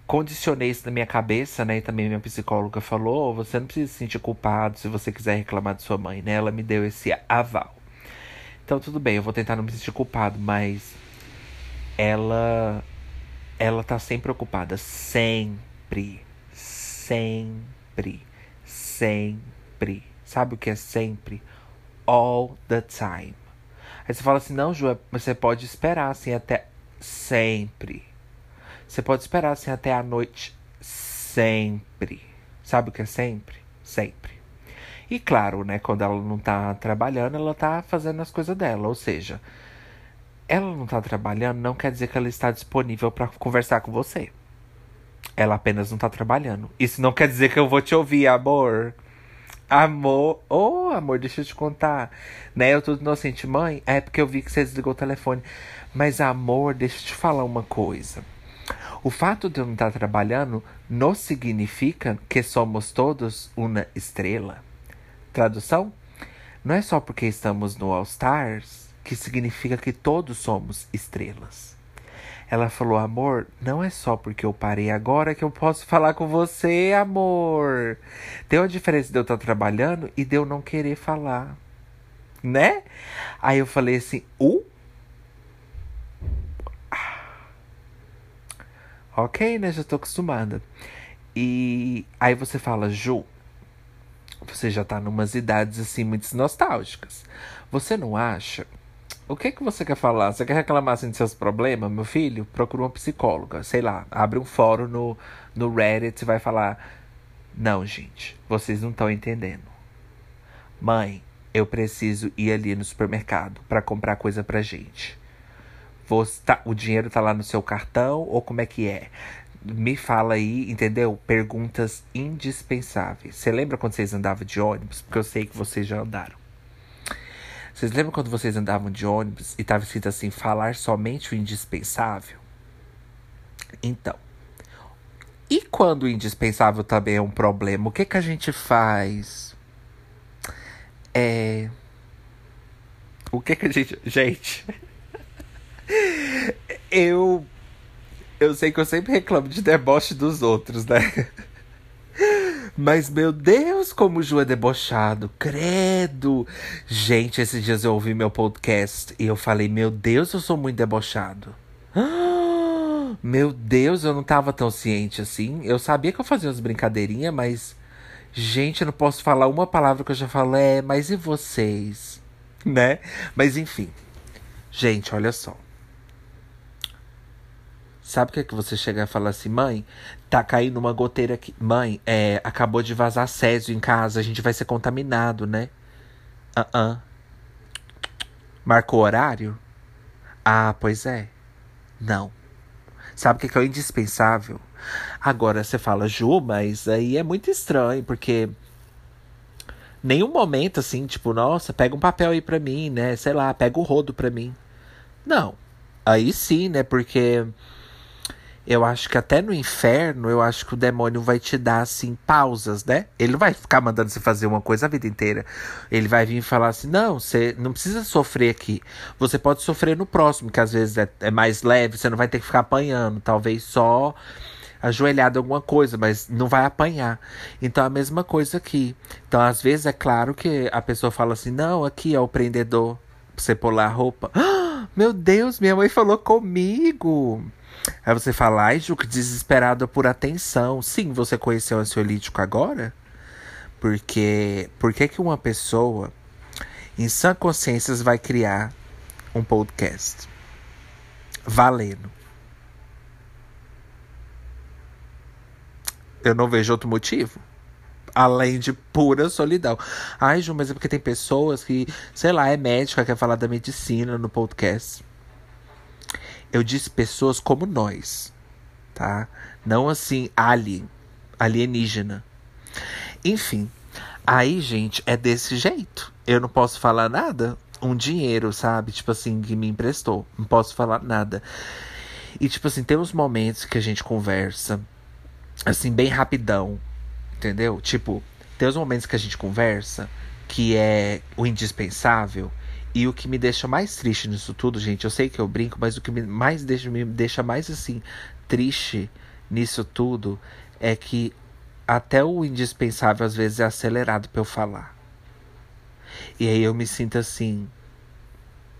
condicionei isso na minha cabeça, né? E também minha psicóloga falou: você não precisa se sentir culpado se você quiser reclamar de sua mãe, né? Ela me deu esse aval. Então tudo bem, eu vou tentar não me sentir culpado, mas ela ela tá sempre ocupada, sempre, sempre, sempre. Sabe o que é sempre? All the time. Aí você fala assim: "Não, Ju, mas você pode esperar assim até sempre." Você pode esperar assim até a noite sempre. Sabe o que é sempre? Sempre. E claro, né, quando ela não tá trabalhando, ela tá fazendo as coisas dela, ou seja, ela não tá trabalhando não quer dizer que ela está disponível para conversar com você. Ela apenas não tá trabalhando. Isso não quer dizer que eu vou te ouvir, amor. Amor, ô oh, amor, deixa eu te contar. Né, eu tô inocente, mãe. É porque eu vi que você desligou o telefone. Mas amor, deixa eu te falar uma coisa. O fato de eu não estar trabalhando não significa que somos todos uma estrela. Tradução? Não é só porque estamos no All Stars que significa que todos somos estrelas. Ela falou, amor, não é só porque eu parei agora que eu posso falar com você, amor. Tem uma diferença de eu estar trabalhando e de eu não querer falar. Né? Aí eu falei assim, uh? Ok, né? Já tô acostumada. E aí você fala, Ju, você já tá numas idades assim muito nostálgicas. Você não acha? O que que você quer falar? Você quer reclamar assim de seus problemas, meu filho? Procura uma psicóloga, sei lá, abre um fórum no, no Reddit e vai falar: Não, gente, vocês não estão entendendo. Mãe, eu preciso ir ali no supermercado para comprar coisa pra gente. Você tá, o dinheiro tá lá no seu cartão ou como é que é? Me fala aí, entendeu? Perguntas indispensáveis. Você lembra quando vocês andavam de ônibus? Porque eu sei que vocês já andaram. Vocês lembram quando vocês andavam de ônibus e tava escrito assim: falar somente o indispensável? Então. E quando o indispensável também é um problema, o que, que a gente faz? É. O que, que a gente. Gente. eu. Eu sei que eu sempre reclamo de deboche dos outros, né? Mas, meu Deus, como o Ju é debochado. Credo. Gente, esses dias eu ouvi meu podcast e eu falei, meu Deus, eu sou muito debochado. meu Deus, eu não tava tão ciente assim. Eu sabia que eu fazia umas brincadeirinhas, mas. Gente, eu não posso falar uma palavra que eu já falei. É, mas e vocês? Né? Mas enfim. Gente, olha só. Sabe o que é que você chega e fala assim, mãe, tá caindo uma goteira aqui. Mãe, é, acabou de vazar césio em casa, a gente vai ser contaminado, né? Ah, uh, -uh. Marcou horário? Ah, pois é. Não. Sabe o que, que é o indispensável? Agora você fala, Ju, mas aí é muito estranho, porque nenhum momento assim, tipo, nossa, pega um papel aí pra mim, né? Sei lá, pega o rodo pra mim. Não. Aí sim, né? Porque eu acho que até no inferno, eu acho que o demônio vai te dar, assim, pausas, né? Ele não vai ficar mandando você fazer uma coisa a vida inteira. Ele vai vir e falar assim: não, você não precisa sofrer aqui. Você pode sofrer no próximo, que às vezes é, é mais leve, você não vai ter que ficar apanhando. Talvez só ajoelhado alguma coisa, mas não vai apanhar. Então a mesma coisa aqui. Então, às vezes, é claro que a pessoa fala assim: não, aqui é o prendedor. Pra você pular a roupa. Ah, meu Deus, minha mãe falou comigo. Aí você fala, ai, Ju, que desesperada por atenção. Sim, você conheceu o ansiolítico agora? Porque por que, que uma pessoa em sã consciência vai criar um podcast? Valendo. Eu não vejo outro motivo. Além de pura solidão. Ai, Ju, mas é porque tem pessoas que, sei lá, é médica, quer falar da medicina no podcast. Eu disse pessoas como nós, tá? Não assim, alien, alienígena. Enfim, aí, gente, é desse jeito. eu não posso falar nada. Um dinheiro, sabe? Tipo assim, que me emprestou. Não posso falar nada. E, tipo assim, tem uns momentos que a gente conversa, assim, bem rapidão. Entendeu? Tipo, tem uns momentos que a gente conversa que é o indispensável. E o que me deixa mais triste nisso tudo, gente, eu sei que eu brinco, mas o que me mais deixa, me deixa mais assim triste nisso tudo é que até o indispensável às vezes é acelerado para eu falar. E aí eu me sinto assim,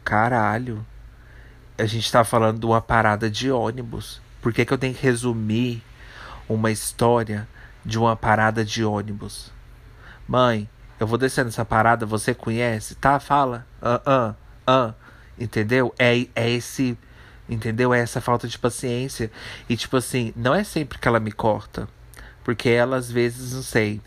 caralho, a gente tá falando de uma parada de ônibus. Por que, que eu tenho que resumir uma história de uma parada de ônibus? Mãe, eu vou descer nessa parada, você conhece? Tá, fala. Ah, ah, ah. Entendeu? É, é esse. Entendeu? É essa falta de paciência. E, tipo assim, não é sempre que ela me corta. Porque ela, às vezes, não sei.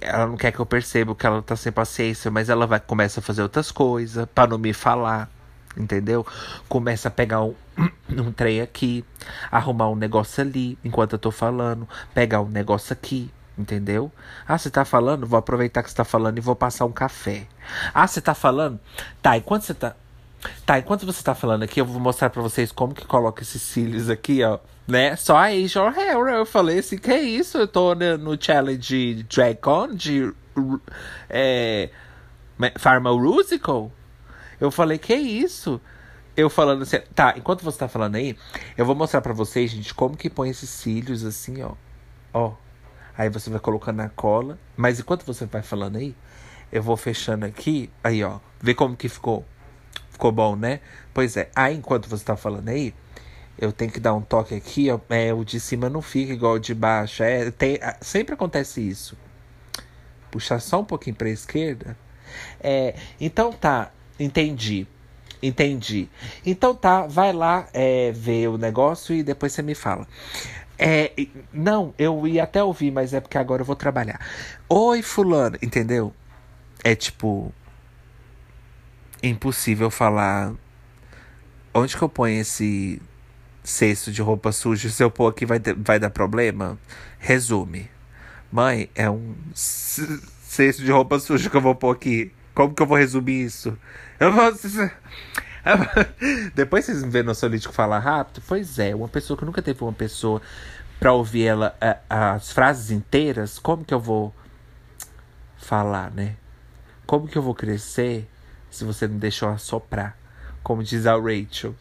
Ela não quer que eu perceba que ela tá sem paciência, mas ela vai começa a fazer outras coisas para não me falar. Entendeu? Começa a pegar um, um trem aqui, arrumar um negócio ali enquanto eu tô falando, pegar um negócio aqui, Entendeu? Ah, você tá falando? Vou aproveitar que você tá falando e vou passar um café. Ah, você tá falando? Tá, enquanto você tá. Tá, enquanto você tá falando aqui, eu vou mostrar pra vocês como que coloca esses cílios aqui, ó. Né? Só a Asian Hair. Eu falei assim, que é isso? Eu tô no challenge Dragon de. É. Pharma Rusical. Eu falei, que é isso? Eu falando assim, tá, enquanto você tá falando aí, eu vou mostrar pra vocês, gente, como que põe esses cílios assim, ó. Ó. Aí você vai colocando na cola. Mas enquanto você vai falando aí, eu vou fechando aqui. Aí, ó. Vê como que ficou. Ficou bom, né? Pois é. Aí, enquanto você tá falando aí, eu tenho que dar um toque aqui, ó. É, o de cima não fica igual o de baixo. É, tem, sempre acontece isso. Puxar só um pouquinho pra esquerda. É, então tá, entendi. Entendi. Então tá, vai lá é, ver o negócio e depois você me fala. É, não, eu ia até ouvir, mas é porque agora eu vou trabalhar. Oi, fulano, entendeu? É tipo impossível falar onde que eu ponho esse cesto de roupa suja? Se eu pôr aqui vai, vai dar problema? Resume. Mãe, é um cesto de roupa suja que eu vou pôr aqui. Como que eu vou resumir isso? Eu vou... Depois vocês me vêem no Solítico falar rápido? Pois é, uma pessoa que nunca teve uma pessoa pra ouvir ela as frases inteiras, como que eu vou falar, né? Como que eu vou crescer se você não deixou assoprar? Como diz a Rachel.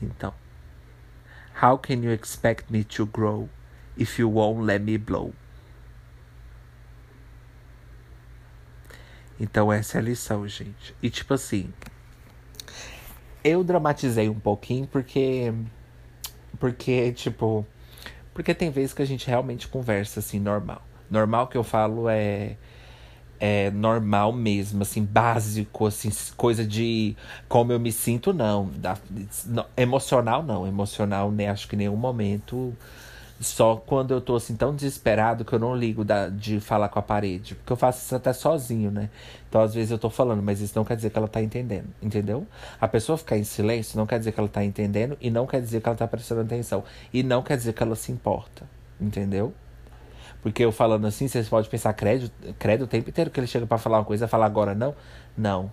Então. How can you expect me to grow if you won't let me blow? Então essa é a lição, gente. E tipo assim, eu dramatizei um pouquinho porque. Porque, tipo. Porque tem vezes que a gente realmente conversa assim, normal. Normal que eu falo é. É normal mesmo, assim, básico, assim, coisa de como eu me sinto, não. Da, emocional, não. Emocional, né? Acho que em nenhum momento só quando eu tô assim tão desesperado que eu não ligo da, de falar com a parede. Porque eu faço isso até sozinho, né? Então às vezes eu tô falando, mas isso não quer dizer que ela tá entendendo, entendeu? A pessoa ficar em silêncio não quer dizer que ela tá entendendo e não quer dizer que ela tá prestando atenção. E não quer dizer que ela se importa, entendeu? Porque eu falando assim, vocês podem pensar, credo, credo o tempo inteiro que ele chega para falar uma coisa, falar agora não. Não.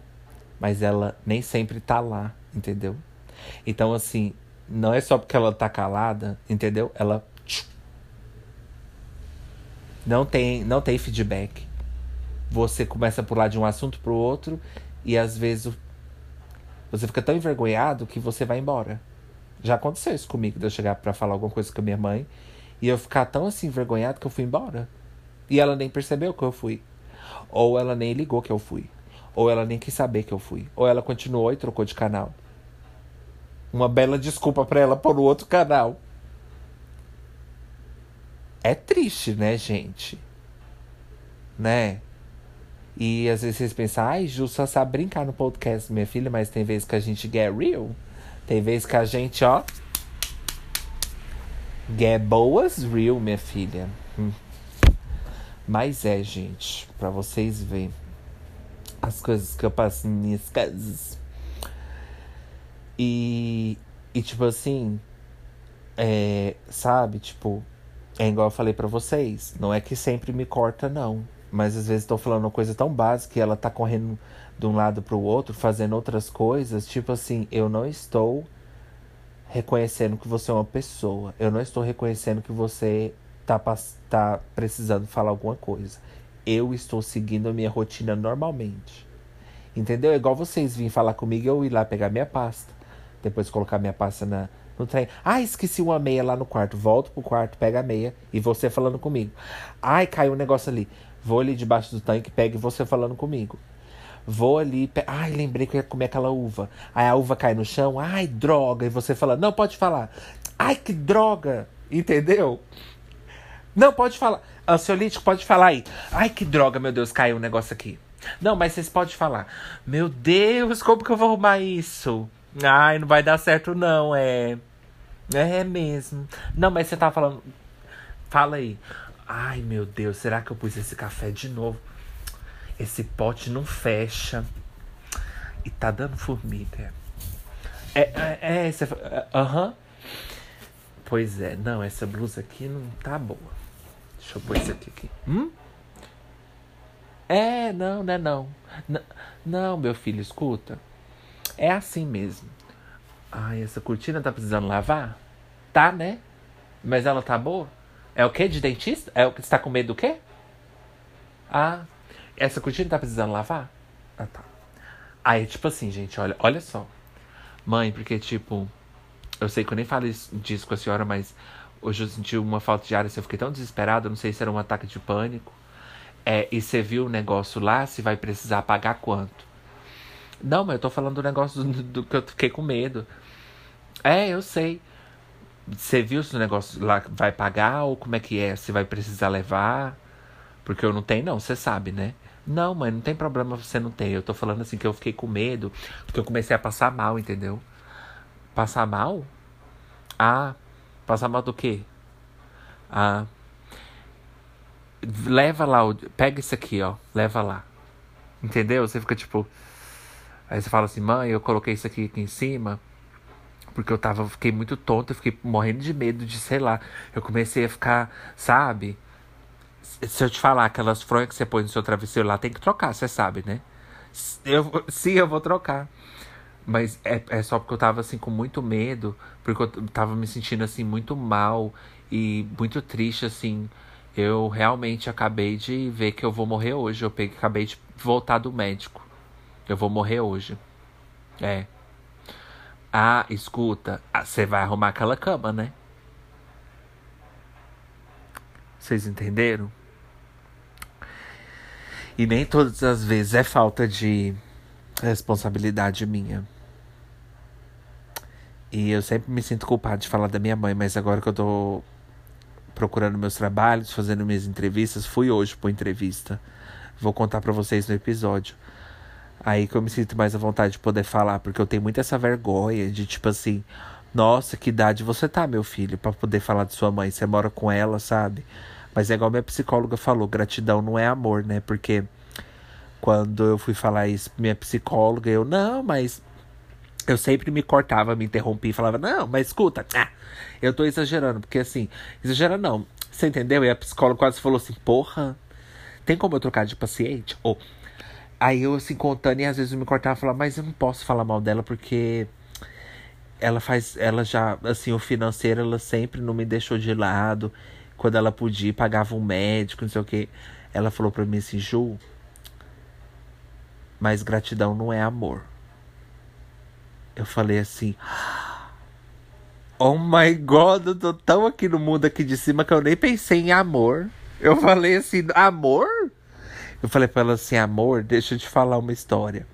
Mas ela nem sempre tá lá, entendeu? Então, assim, não é só porque ela tá calada, entendeu? Ela não tem, não tem feedback. Você começa a pular de um assunto para o outro e às vezes você fica tão envergonhado que você vai embora. Já aconteceu isso comigo, de eu chegar para falar alguma coisa com a minha mãe e eu ficar tão assim envergonhado que eu fui embora. E ela nem percebeu que eu fui. Ou ela nem ligou que eu fui. Ou ela nem quis saber que eu fui. Ou ela continuou e trocou de canal. Uma bela desculpa para ela pôr no outro canal. É triste, né, gente? Né? E às vezes vocês pensam, ai, Ju só sabe brincar no podcast, minha filha, mas tem vezes que a gente get real. Tem vezes que a gente, ó. Get boas real, minha filha. Hum. Mas é, gente, para vocês verem as coisas que eu passo minhas casas. E, e tipo assim, é, sabe, tipo, é igual eu falei para vocês, não é que sempre me corta, não. Mas às vezes estou falando uma coisa tão básica e ela tá correndo de um lado para o outro, fazendo outras coisas. Tipo assim, eu não estou reconhecendo que você é uma pessoa. Eu não estou reconhecendo que você tá, tá precisando falar alguma coisa. Eu estou seguindo a minha rotina normalmente. Entendeu? É igual vocês virem falar comigo eu ir lá pegar minha pasta. Depois colocar minha pasta na, no trem. Ah, esqueci uma meia lá no quarto. Volto pro quarto, pega a meia e você falando comigo. Ai, caiu um negócio ali. Vou ali debaixo do tanque, pega você falando comigo. Vou ali, pe... ai, lembrei que eu ia comer aquela uva. Aí a uva cai no chão, ai, droga. E você fala, não, pode falar. Ai, que droga. Entendeu? Não, pode falar. Ansiolítico, pode falar aí. Ai, que droga, meu Deus, caiu um negócio aqui. Não, mas vocês podem falar. Meu Deus, como que eu vou arrumar isso? Ai, não vai dar certo, não, é. É mesmo. Não, mas você tá falando. Fala aí. Ai, meu Deus, será que eu pus esse café de novo? Esse pote não fecha. E tá dando formiga. É, é, é, você. Aham. Pois é, não, essa blusa aqui não tá boa. Deixa eu pôr isso aqui. aqui. Hum? É, não, não é não. N não, meu filho, escuta. É assim mesmo. Ai, essa cortina tá precisando lavar? Tá, né? Mas ela tá boa? É o que de dentista? É o que você tá com medo do quê? Ah, essa cortina tá precisando lavar? Ah, tá. Aí, tipo assim, gente, olha, olha só. Mãe, porque, tipo, eu sei que eu nem falo disso com a senhora, mas hoje eu senti uma falta de ar, assim, eu fiquei tão desesperado, não sei se era um ataque de pânico. É, e você viu o negócio lá, se vai precisar pagar quanto? Não, mas eu tô falando do negócio do, do que eu fiquei com medo. É, eu sei. Você viu se o negócio lá vai pagar ou como é que é? Se vai precisar levar? Porque eu não tenho, não, você sabe, né? Não, mãe, não tem problema você não ter. Eu tô falando assim que eu fiquei com medo, porque eu comecei a passar mal, entendeu? Passar mal? Ah, passar mal do quê? Ah. Leva lá, pega isso aqui, ó. Leva lá. Entendeu? Você fica tipo. Aí você fala assim, mãe, eu coloquei isso aqui, aqui em cima porque eu tava, fiquei muito tonto, eu fiquei morrendo de medo de, sei lá. Eu comecei a ficar, sabe? Se eu te falar, aquelas fronhas que você põe no seu travesseiro lá, tem que trocar, você sabe, né? Eu, sim, eu vou trocar. Mas é, é só porque eu tava assim com muito medo, porque eu tava me sentindo assim muito mal e muito triste, assim. Eu realmente acabei de ver que eu vou morrer hoje. Eu peguei, acabei de voltar do médico. Eu vou morrer hoje. É. Ah, escuta, você vai arrumar aquela cama, né? Vocês entenderam? E nem todas as vezes é falta de responsabilidade minha. E eu sempre me sinto culpado de falar da minha mãe, mas agora que eu tô procurando meus trabalhos, fazendo minhas entrevistas, fui hoje pra entrevista. Vou contar para vocês no episódio. Aí que eu me sinto mais à vontade de poder falar, porque eu tenho muito essa vergonha de tipo assim, nossa, que idade você tá, meu filho, para poder falar de sua mãe, você mora com ela, sabe? Mas é igual minha psicóloga falou, gratidão não é amor, né? Porque quando eu fui falar isso minha psicóloga, eu, não, mas eu sempre me cortava, me interrompia e falava, não, mas escuta, ah, eu tô exagerando, porque assim, exagerando não, você entendeu? E a psicóloga quase falou assim, porra, tem como eu trocar de paciente? Ou, Aí eu assim contando e às vezes eu me cortava e falava, mas eu não posso falar mal dela porque ela faz, ela já, assim, o financeiro ela sempre não me deixou de lado. Quando ela podia, pagava um médico, não sei o que. Ela falou pra mim assim, Ju, mas gratidão não é amor. Eu falei assim, oh my god, eu tô tão aqui no mundo aqui de cima que eu nem pensei em amor. Eu falei assim, amor? Eu falei pra ela assim, amor, deixa eu te falar uma história.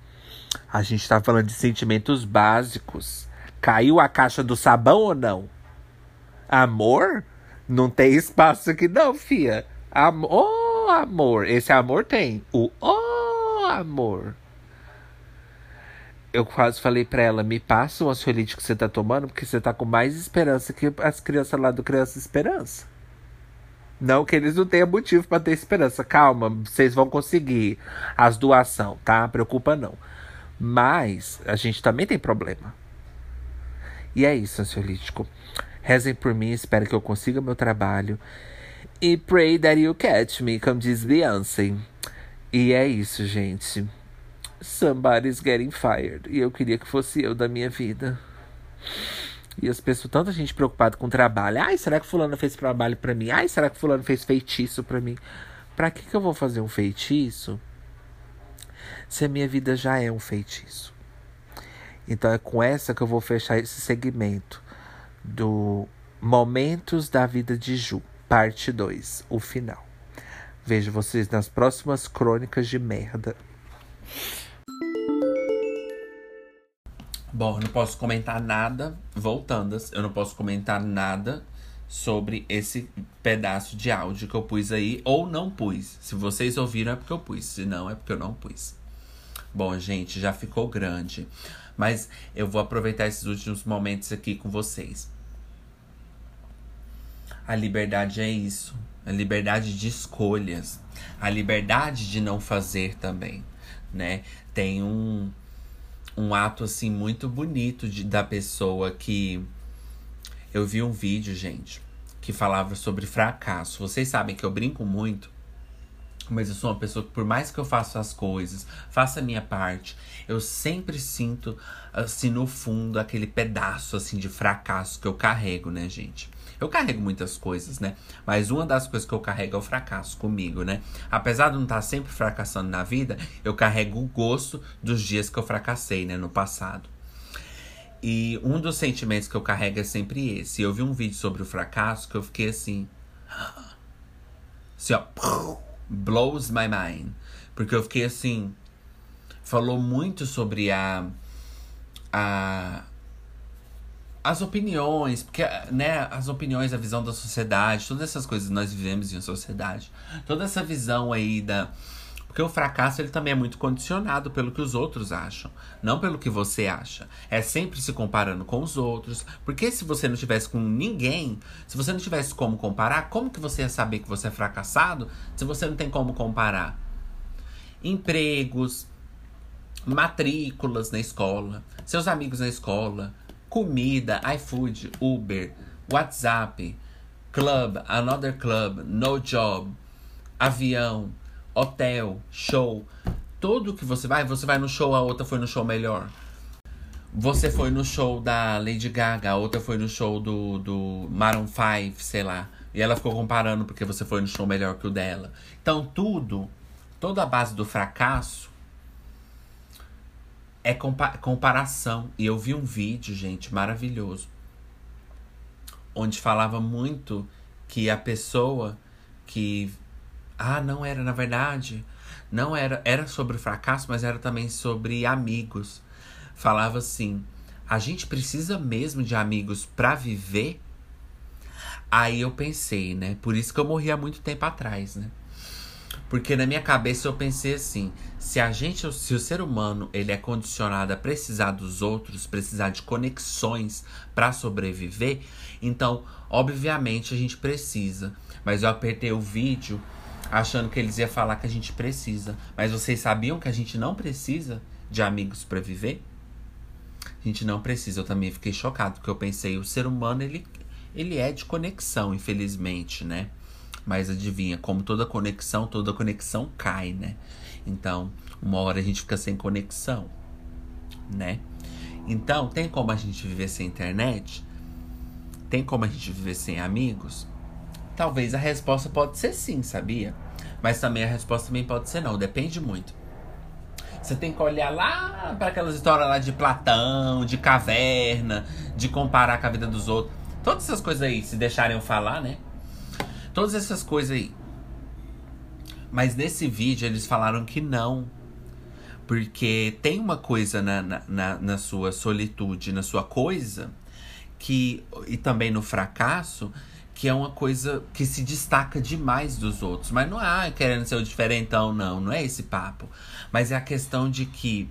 A gente tá falando de sentimentos básicos. Caiu a caixa do sabão ou não? Amor? Não tem espaço aqui não, fia. Amor, oh, amor. Esse amor tem. O oh, amor. Eu quase falei pra ela, me passa o ansiolítico que você tá tomando, porque você tá com mais esperança que as crianças lá do Criança Esperança. Não que eles não tenham motivo para ter esperança. Calma, vocês vão conseguir as doação, tá? Preocupa não. Mas a gente também tem problema. E é isso, ansiolítico. Rezem por mim, espero que eu consiga meu trabalho. E pray that you catch me, como diz Beyoncé. E é isso, gente. Somebody's getting fired. E eu queria que fosse eu da minha vida. E as pessoas, tanta gente preocupada com o trabalho. Ai, será que fulano fez trabalho para mim? Ai, será que fulano fez feitiço para mim? Pra que que eu vou fazer um feitiço? Se a minha vida já é um feitiço. Então é com essa que eu vou fechar esse segmento do Momentos da Vida de Ju, parte 2, o final. Vejo vocês nas próximas crônicas de merda. Bom, eu não posso comentar nada, voltando, eu não posso comentar nada sobre esse pedaço de áudio que eu pus aí, ou não pus. Se vocês ouviram é porque eu pus, se não é porque eu não pus. Bom, gente, já ficou grande, mas eu vou aproveitar esses últimos momentos aqui com vocês. A liberdade é isso, a liberdade de escolhas, a liberdade de não fazer também, né? Tem um um ato assim muito bonito de, da pessoa que eu vi um vídeo, gente, que falava sobre fracasso. Vocês sabem que eu brinco muito, mas eu sou uma pessoa que por mais que eu faça as coisas, faça a minha parte, eu sempre sinto assim no fundo aquele pedaço assim de fracasso que eu carrego, né, gente? Eu carrego muitas coisas, né? Mas uma das coisas que eu carrego é o fracasso comigo, né? Apesar de não estar sempre fracassando na vida, eu carrego o gosto dos dias que eu fracassei, né? No passado. E um dos sentimentos que eu carrego é sempre esse. Eu vi um vídeo sobre o fracasso que eu fiquei assim. Assim, ó. Blows my mind. Porque eu fiquei assim. Falou muito sobre a. A as opiniões, porque, né, as opiniões, a visão da sociedade, todas essas coisas nós vivemos em sociedade. Toda essa visão aí da. Porque o fracasso ele também é muito condicionado pelo que os outros acham, não pelo que você acha. É sempre se comparando com os outros. Porque se você não tivesse com ninguém, se você não tivesse como comparar, como que você ia saber que você é fracassado se você não tem como comparar? Empregos, matrículas na escola, seus amigos na escola, comida, iFood, Uber, WhatsApp, club, another club, no job, avião, hotel, show. Tudo que você vai, você vai no show, a outra foi no show melhor. Você foi no show da Lady Gaga, a outra foi no show do, do Maroon 5, sei lá. E ela ficou comparando porque você foi no show melhor que o dela. Então, tudo, toda a base do fracasso é compa comparação. E eu vi um vídeo, gente, maravilhoso, onde falava muito que a pessoa que. Ah, não era, na verdade, não era. Era sobre fracasso, mas era também sobre amigos. Falava assim: a gente precisa mesmo de amigos para viver? Aí eu pensei, né? Por isso que eu morri há muito tempo atrás, né? Porque na minha cabeça eu pensei assim, se a gente, se o ser humano, ele é condicionado a precisar dos outros, precisar de conexões para sobreviver, então, obviamente a gente precisa. Mas eu apertei o vídeo achando que eles iam falar que a gente precisa. Mas vocês sabiam que a gente não precisa de amigos para viver? A gente não precisa. Eu também fiquei chocado, porque eu pensei, o ser humano ele ele é de conexão, infelizmente, né? Mas adivinha, como toda conexão, toda conexão cai, né? Então, uma hora a gente fica sem conexão, né? Então, tem como a gente viver sem internet? Tem como a gente viver sem amigos? Talvez a resposta pode ser sim, sabia? Mas também a resposta também pode ser não, depende muito. Você tem que olhar lá para aquelas histórias lá de Platão, de caverna, de comparar com a vida dos outros. Todas essas coisas aí, se deixarem eu falar, né? Todas essas coisas aí. Mas nesse vídeo eles falaram que não. Porque tem uma coisa na, na, na, sua solitude, na sua coisa, que. E também no fracasso, que é uma coisa que se destaca demais dos outros. Mas não é querendo ser o diferentão, não. Não é esse papo. Mas é a questão de que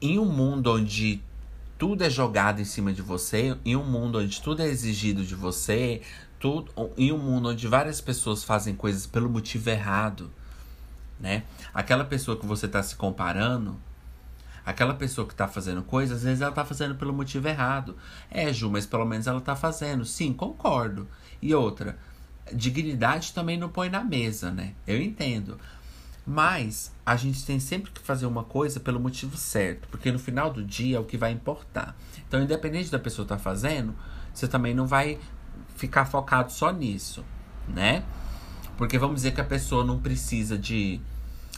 em um mundo onde tudo é jogado em cima de você, em um mundo onde tudo é exigido de você, tudo em um mundo onde várias pessoas fazem coisas pelo motivo errado, né? Aquela pessoa que você está se comparando, aquela pessoa que está fazendo coisas, às vezes ela está fazendo pelo motivo errado. É, Ju, mas pelo menos ela está fazendo. Sim, concordo. E outra, dignidade também não põe na mesa, né? Eu entendo. Mas a gente tem sempre que fazer uma coisa pelo motivo certo, porque no final do dia é o que vai importar. Então, independente da pessoa estar tá fazendo, você também não vai ficar focado só nisso, né? Porque vamos dizer que a pessoa não precisa de,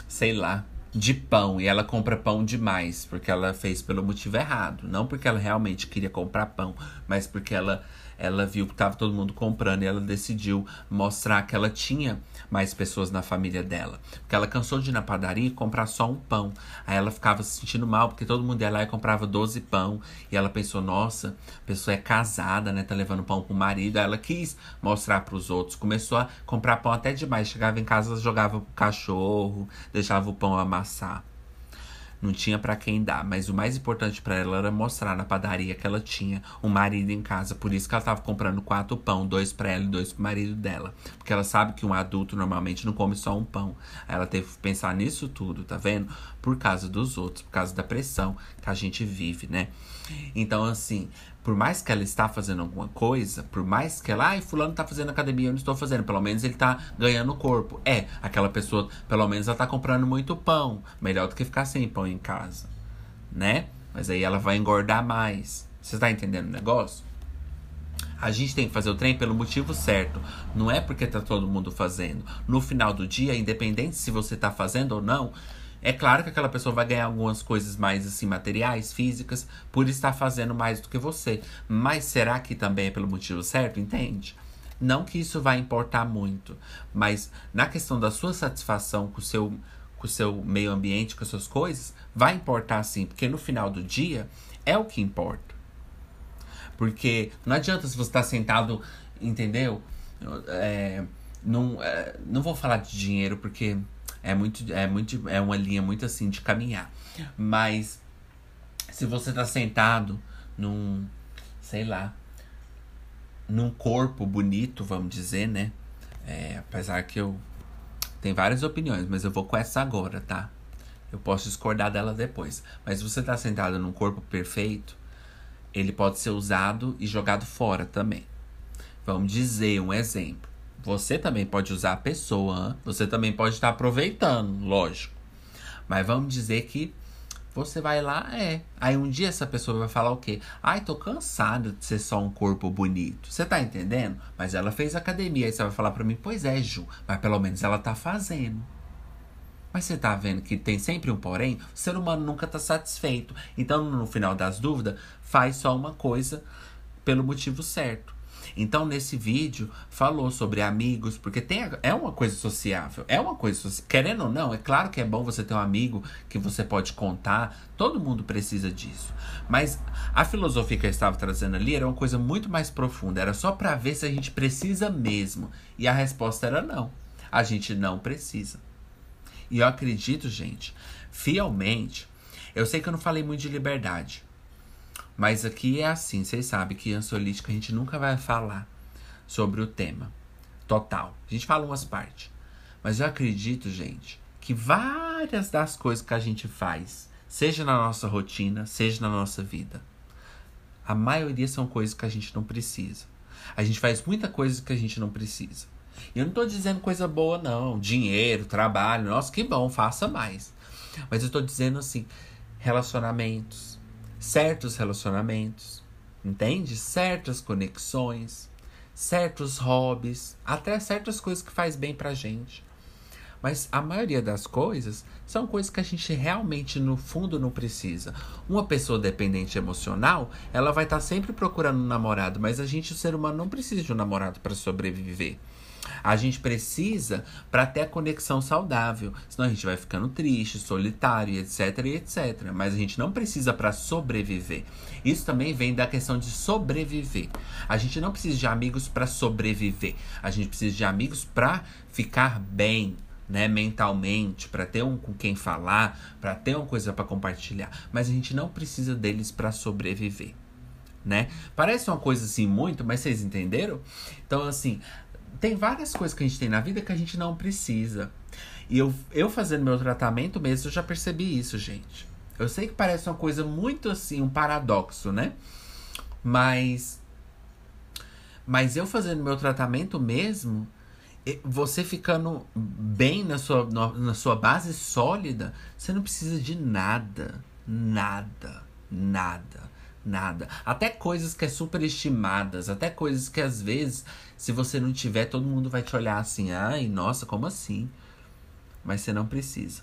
sei lá, de pão e ela compra pão demais, porque ela fez pelo motivo errado. Não porque ela realmente queria comprar pão, mas porque ela ela viu que estava todo mundo comprando e ela decidiu mostrar que ela tinha mais pessoas na família dela. Porque ela cansou de ir na padaria e comprar só um pão. Aí ela ficava se sentindo mal, porque todo mundo ia lá e comprava 12 pão. E ela pensou, nossa, a pessoa é casada, né? Tá levando pão pro marido. Aí ela quis mostrar para os outros. Começou a comprar pão até demais. Chegava em casa, jogava pro cachorro, deixava o pão amassar não tinha para quem dar, mas o mais importante para ela era mostrar na padaria que ela tinha um marido em casa, por isso que ela tava comprando quatro pão, dois para ela e dois pro marido dela, porque ela sabe que um adulto normalmente não come só um pão. Ela teve que pensar nisso tudo, tá vendo? Por causa dos outros, por causa da pressão que a gente vive, né? Então assim, por mais que ela está fazendo alguma coisa, por mais que ela, ai, fulano tá fazendo academia, eu não estou fazendo, pelo menos ele tá ganhando corpo. É, aquela pessoa, pelo menos ela tá comprando muito pão, melhor do que ficar sem pão em casa, né? Mas aí ela vai engordar mais. Você tá entendendo o negócio? A gente tem que fazer o trem pelo motivo certo. Não é porque tá todo mundo fazendo. No final do dia, independente se você tá fazendo ou não, é claro que aquela pessoa vai ganhar algumas coisas mais assim materiais, físicas, por estar fazendo mais do que você. Mas será que também é pelo motivo certo? Entende? Não que isso vai importar muito, mas na questão da sua satisfação com o seu, com o seu meio ambiente, com as suas coisas, vai importar sim, porque no final do dia é o que importa. Porque não adianta se você está sentado, entendeu? É, não, é, não vou falar de dinheiro porque é muito, é muito, é uma linha muito assim de caminhar. Mas se você tá sentado num, sei lá, num corpo bonito, vamos dizer, né? É, apesar que eu tenho várias opiniões, mas eu vou com essa agora, tá? Eu posso discordar dela depois. Mas se você tá sentado num corpo perfeito, ele pode ser usado e jogado fora também. Vamos dizer um exemplo. Você também pode usar a pessoa, você também pode estar aproveitando, lógico. Mas vamos dizer que você vai lá, é. Aí um dia essa pessoa vai falar o quê? Ai, tô cansada de ser só um corpo bonito. Você tá entendendo? Mas ela fez academia. Aí você vai falar pra mim, pois é, Ju, mas pelo menos ela tá fazendo. Mas você tá vendo que tem sempre um porém? O ser humano nunca tá satisfeito. Então, no final das dúvidas, faz só uma coisa pelo motivo certo. Então, nesse vídeo, falou sobre amigos, porque tem, é uma coisa sociável. É uma coisa, querendo ou não, é claro que é bom você ter um amigo que você pode contar. Todo mundo precisa disso. Mas a filosofia que eu estava trazendo ali era uma coisa muito mais profunda. Era só para ver se a gente precisa mesmo. E a resposta era não. A gente não precisa. E eu acredito, gente, fielmente. Eu sei que eu não falei muito de liberdade. Mas aqui é assim, vocês sabem que ansiolítica a gente nunca vai falar sobre o tema total. A gente fala umas partes. Mas eu acredito, gente, que várias das coisas que a gente faz, seja na nossa rotina, seja na nossa vida, a maioria são coisas que a gente não precisa. A gente faz muita coisa que a gente não precisa. E eu não estou dizendo coisa boa, não. Dinheiro, trabalho, nossa, que bom, faça mais. Mas eu estou dizendo assim, relacionamentos, certos relacionamentos, entende? Certas conexões, certos hobbies, até certas coisas que faz bem pra gente. Mas a maioria das coisas são coisas que a gente realmente no fundo não precisa. Uma pessoa dependente emocional, ela vai estar tá sempre procurando um namorado, mas a gente, o ser humano, não precisa de um namorado para sobreviver. A gente precisa para ter a conexão saudável. Senão a gente vai ficando triste, solitário, etc, etc. Mas a gente não precisa para sobreviver. Isso também vem da questão de sobreviver. A gente não precisa de amigos para sobreviver. A gente precisa de amigos para ficar bem, né, mentalmente, para ter um com quem falar, para ter uma coisa para compartilhar, mas a gente não precisa deles para sobreviver, né? Parece uma coisa assim muito, mas vocês entenderam? Então assim, tem várias coisas que a gente tem na vida que a gente não precisa. E eu, eu fazendo meu tratamento mesmo, eu já percebi isso, gente. Eu sei que parece uma coisa muito assim, um paradoxo, né? Mas. Mas eu fazendo meu tratamento mesmo, você ficando bem na sua, na sua base sólida, você não precisa de nada. Nada. Nada. Nada. Até coisas que é superestimadas, até coisas que às vezes, se você não tiver, todo mundo vai te olhar assim, ai, nossa, como assim? Mas você não precisa.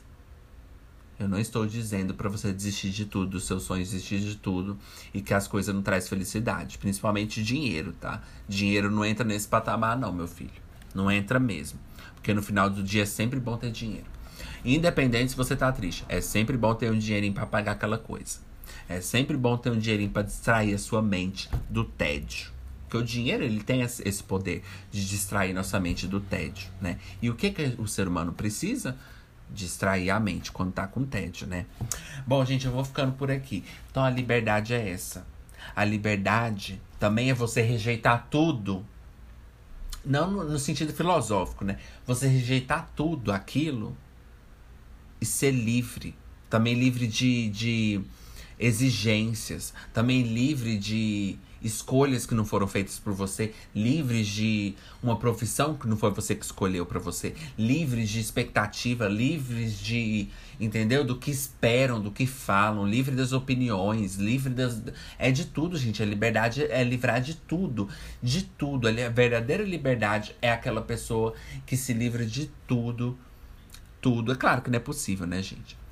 Eu não estou dizendo para você desistir de tudo, seus sonhos, desistir de tudo e que as coisas não trazem felicidade, principalmente dinheiro, tá? Dinheiro não entra nesse patamar não, meu filho. Não entra mesmo. Porque no final do dia é sempre bom ter dinheiro. Independente se você tá triste, é sempre bom ter um dinheirinho para pagar aquela coisa. É sempre bom ter um dinheirinho para distrair a sua mente do tédio. Porque o dinheiro ele tem esse poder de distrair nossa mente do tédio, né? E o que, que o ser humano precisa? Distrair a mente quando tá com tédio, né? Bom, gente, eu vou ficando por aqui. Então a liberdade é essa. A liberdade também é você rejeitar tudo não no, sentido filosófico, né? Você rejeitar tudo aquilo e ser livre. Também livre de, de exigências. Também livre de escolhas que não foram feitas por você, livres de uma profissão que não foi você que escolheu para você, livres de expectativa, livres de, entendeu? Do que esperam, do que falam, livre das opiniões, livre das é de tudo, gente. A liberdade é livrar de tudo, de tudo. A verdadeira liberdade é aquela pessoa que se livra de tudo, tudo. É claro que não é possível, né, gente?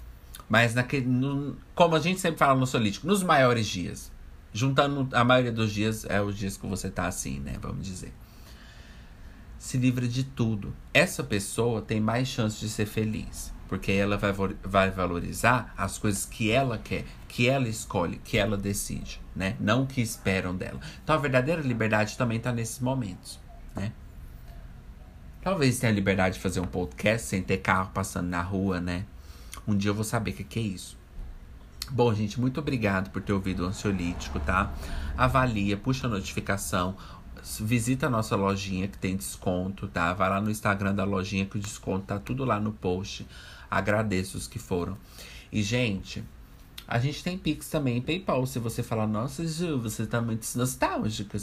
Mas naquele, no, como a gente sempre fala no Solítico, nos maiores dias Juntando a maioria dos dias, é os dias que você tá assim, né? Vamos dizer. Se livra de tudo. Essa pessoa tem mais chance de ser feliz. Porque ela vai, vai valorizar as coisas que ela quer, que ela escolhe, que ela decide, né? Não que esperam dela. Então a verdadeira liberdade também tá nesses momentos, né? Talvez tenha a liberdade de fazer um podcast sem ter carro passando na rua, né? Um dia eu vou saber o que, que é isso. Bom, gente, muito obrigado por ter ouvido o ansiolítico, tá? Avalia, puxa a notificação, visita a nossa lojinha que tem desconto, tá? Vai lá no Instagram da lojinha que o desconto tá tudo lá no post. Agradeço os que foram. E, gente, a gente tem Pix também PayPal. Se você falar, nossa, Ju, você tá muito nostálgica.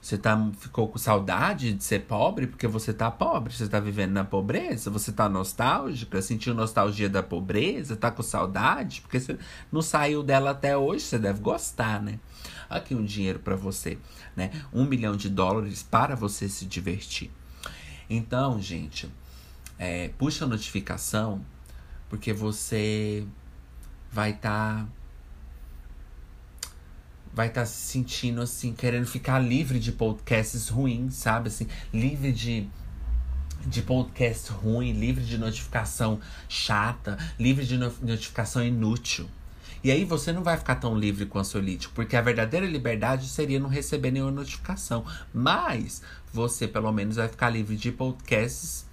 Você tá, ficou com saudade de ser pobre porque você tá pobre, você tá vivendo na pobreza, você tá nostálgica, sentiu nostalgia da pobreza, tá com saudade, porque você não saiu dela até hoje, você deve gostar, né? Aqui um dinheiro para você, né? Um milhão de dólares para você se divertir. Então, gente, é, puxa a notificação, porque você vai estar. Tá vai estar tá se sentindo assim, querendo ficar livre de podcasts ruins, sabe? Assim, livre de de podcast ruim, livre de notificação chata, livre de no notificação inútil. E aí você não vai ficar tão livre com o ansiolítico, porque a verdadeira liberdade seria não receber nenhuma notificação. Mas você pelo menos vai ficar livre de podcasts.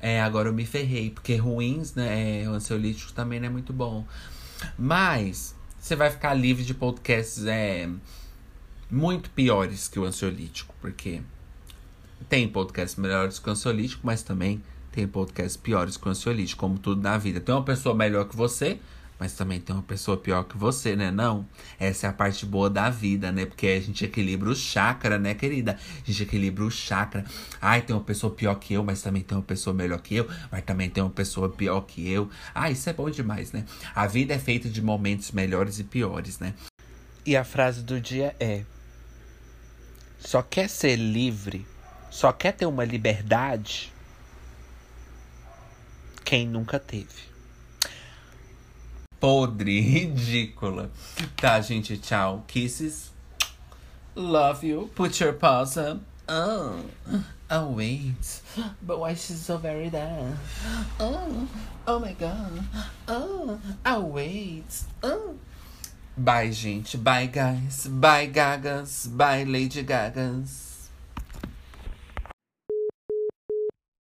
É, agora eu me ferrei, porque ruins, né? É, o ansiolítico também não é muito bom. Mas você vai ficar livre de podcasts é, muito piores que o ansiolítico, porque tem podcasts melhores que o ansiolítico, mas também tem podcasts piores que o ansiolítico, como tudo na vida. Tem uma pessoa melhor que você, mas também tem uma pessoa pior que você, né? Não. Essa é a parte boa da vida, né? Porque a gente equilibra o chakra, né, querida? A gente equilibra o chakra. Ai, tem uma pessoa pior que eu, mas também tem uma pessoa melhor que eu, mas também tem uma pessoa pior que eu. Ah, isso é bom demais, né? A vida é feita de momentos melhores e piores, né? E a frase do dia é: Só quer ser livre, só quer ter uma liberdade quem nunca teve podre, ridícula. Tá, gente, tchau. Kisses. Love you. Put your paws up. Oh, oh wait. But why she's so very there? Oh, oh my god. Oh, oh wait. Oh. Bye, gente. Bye, guys. Bye, gagas. Bye, Lady Gagas.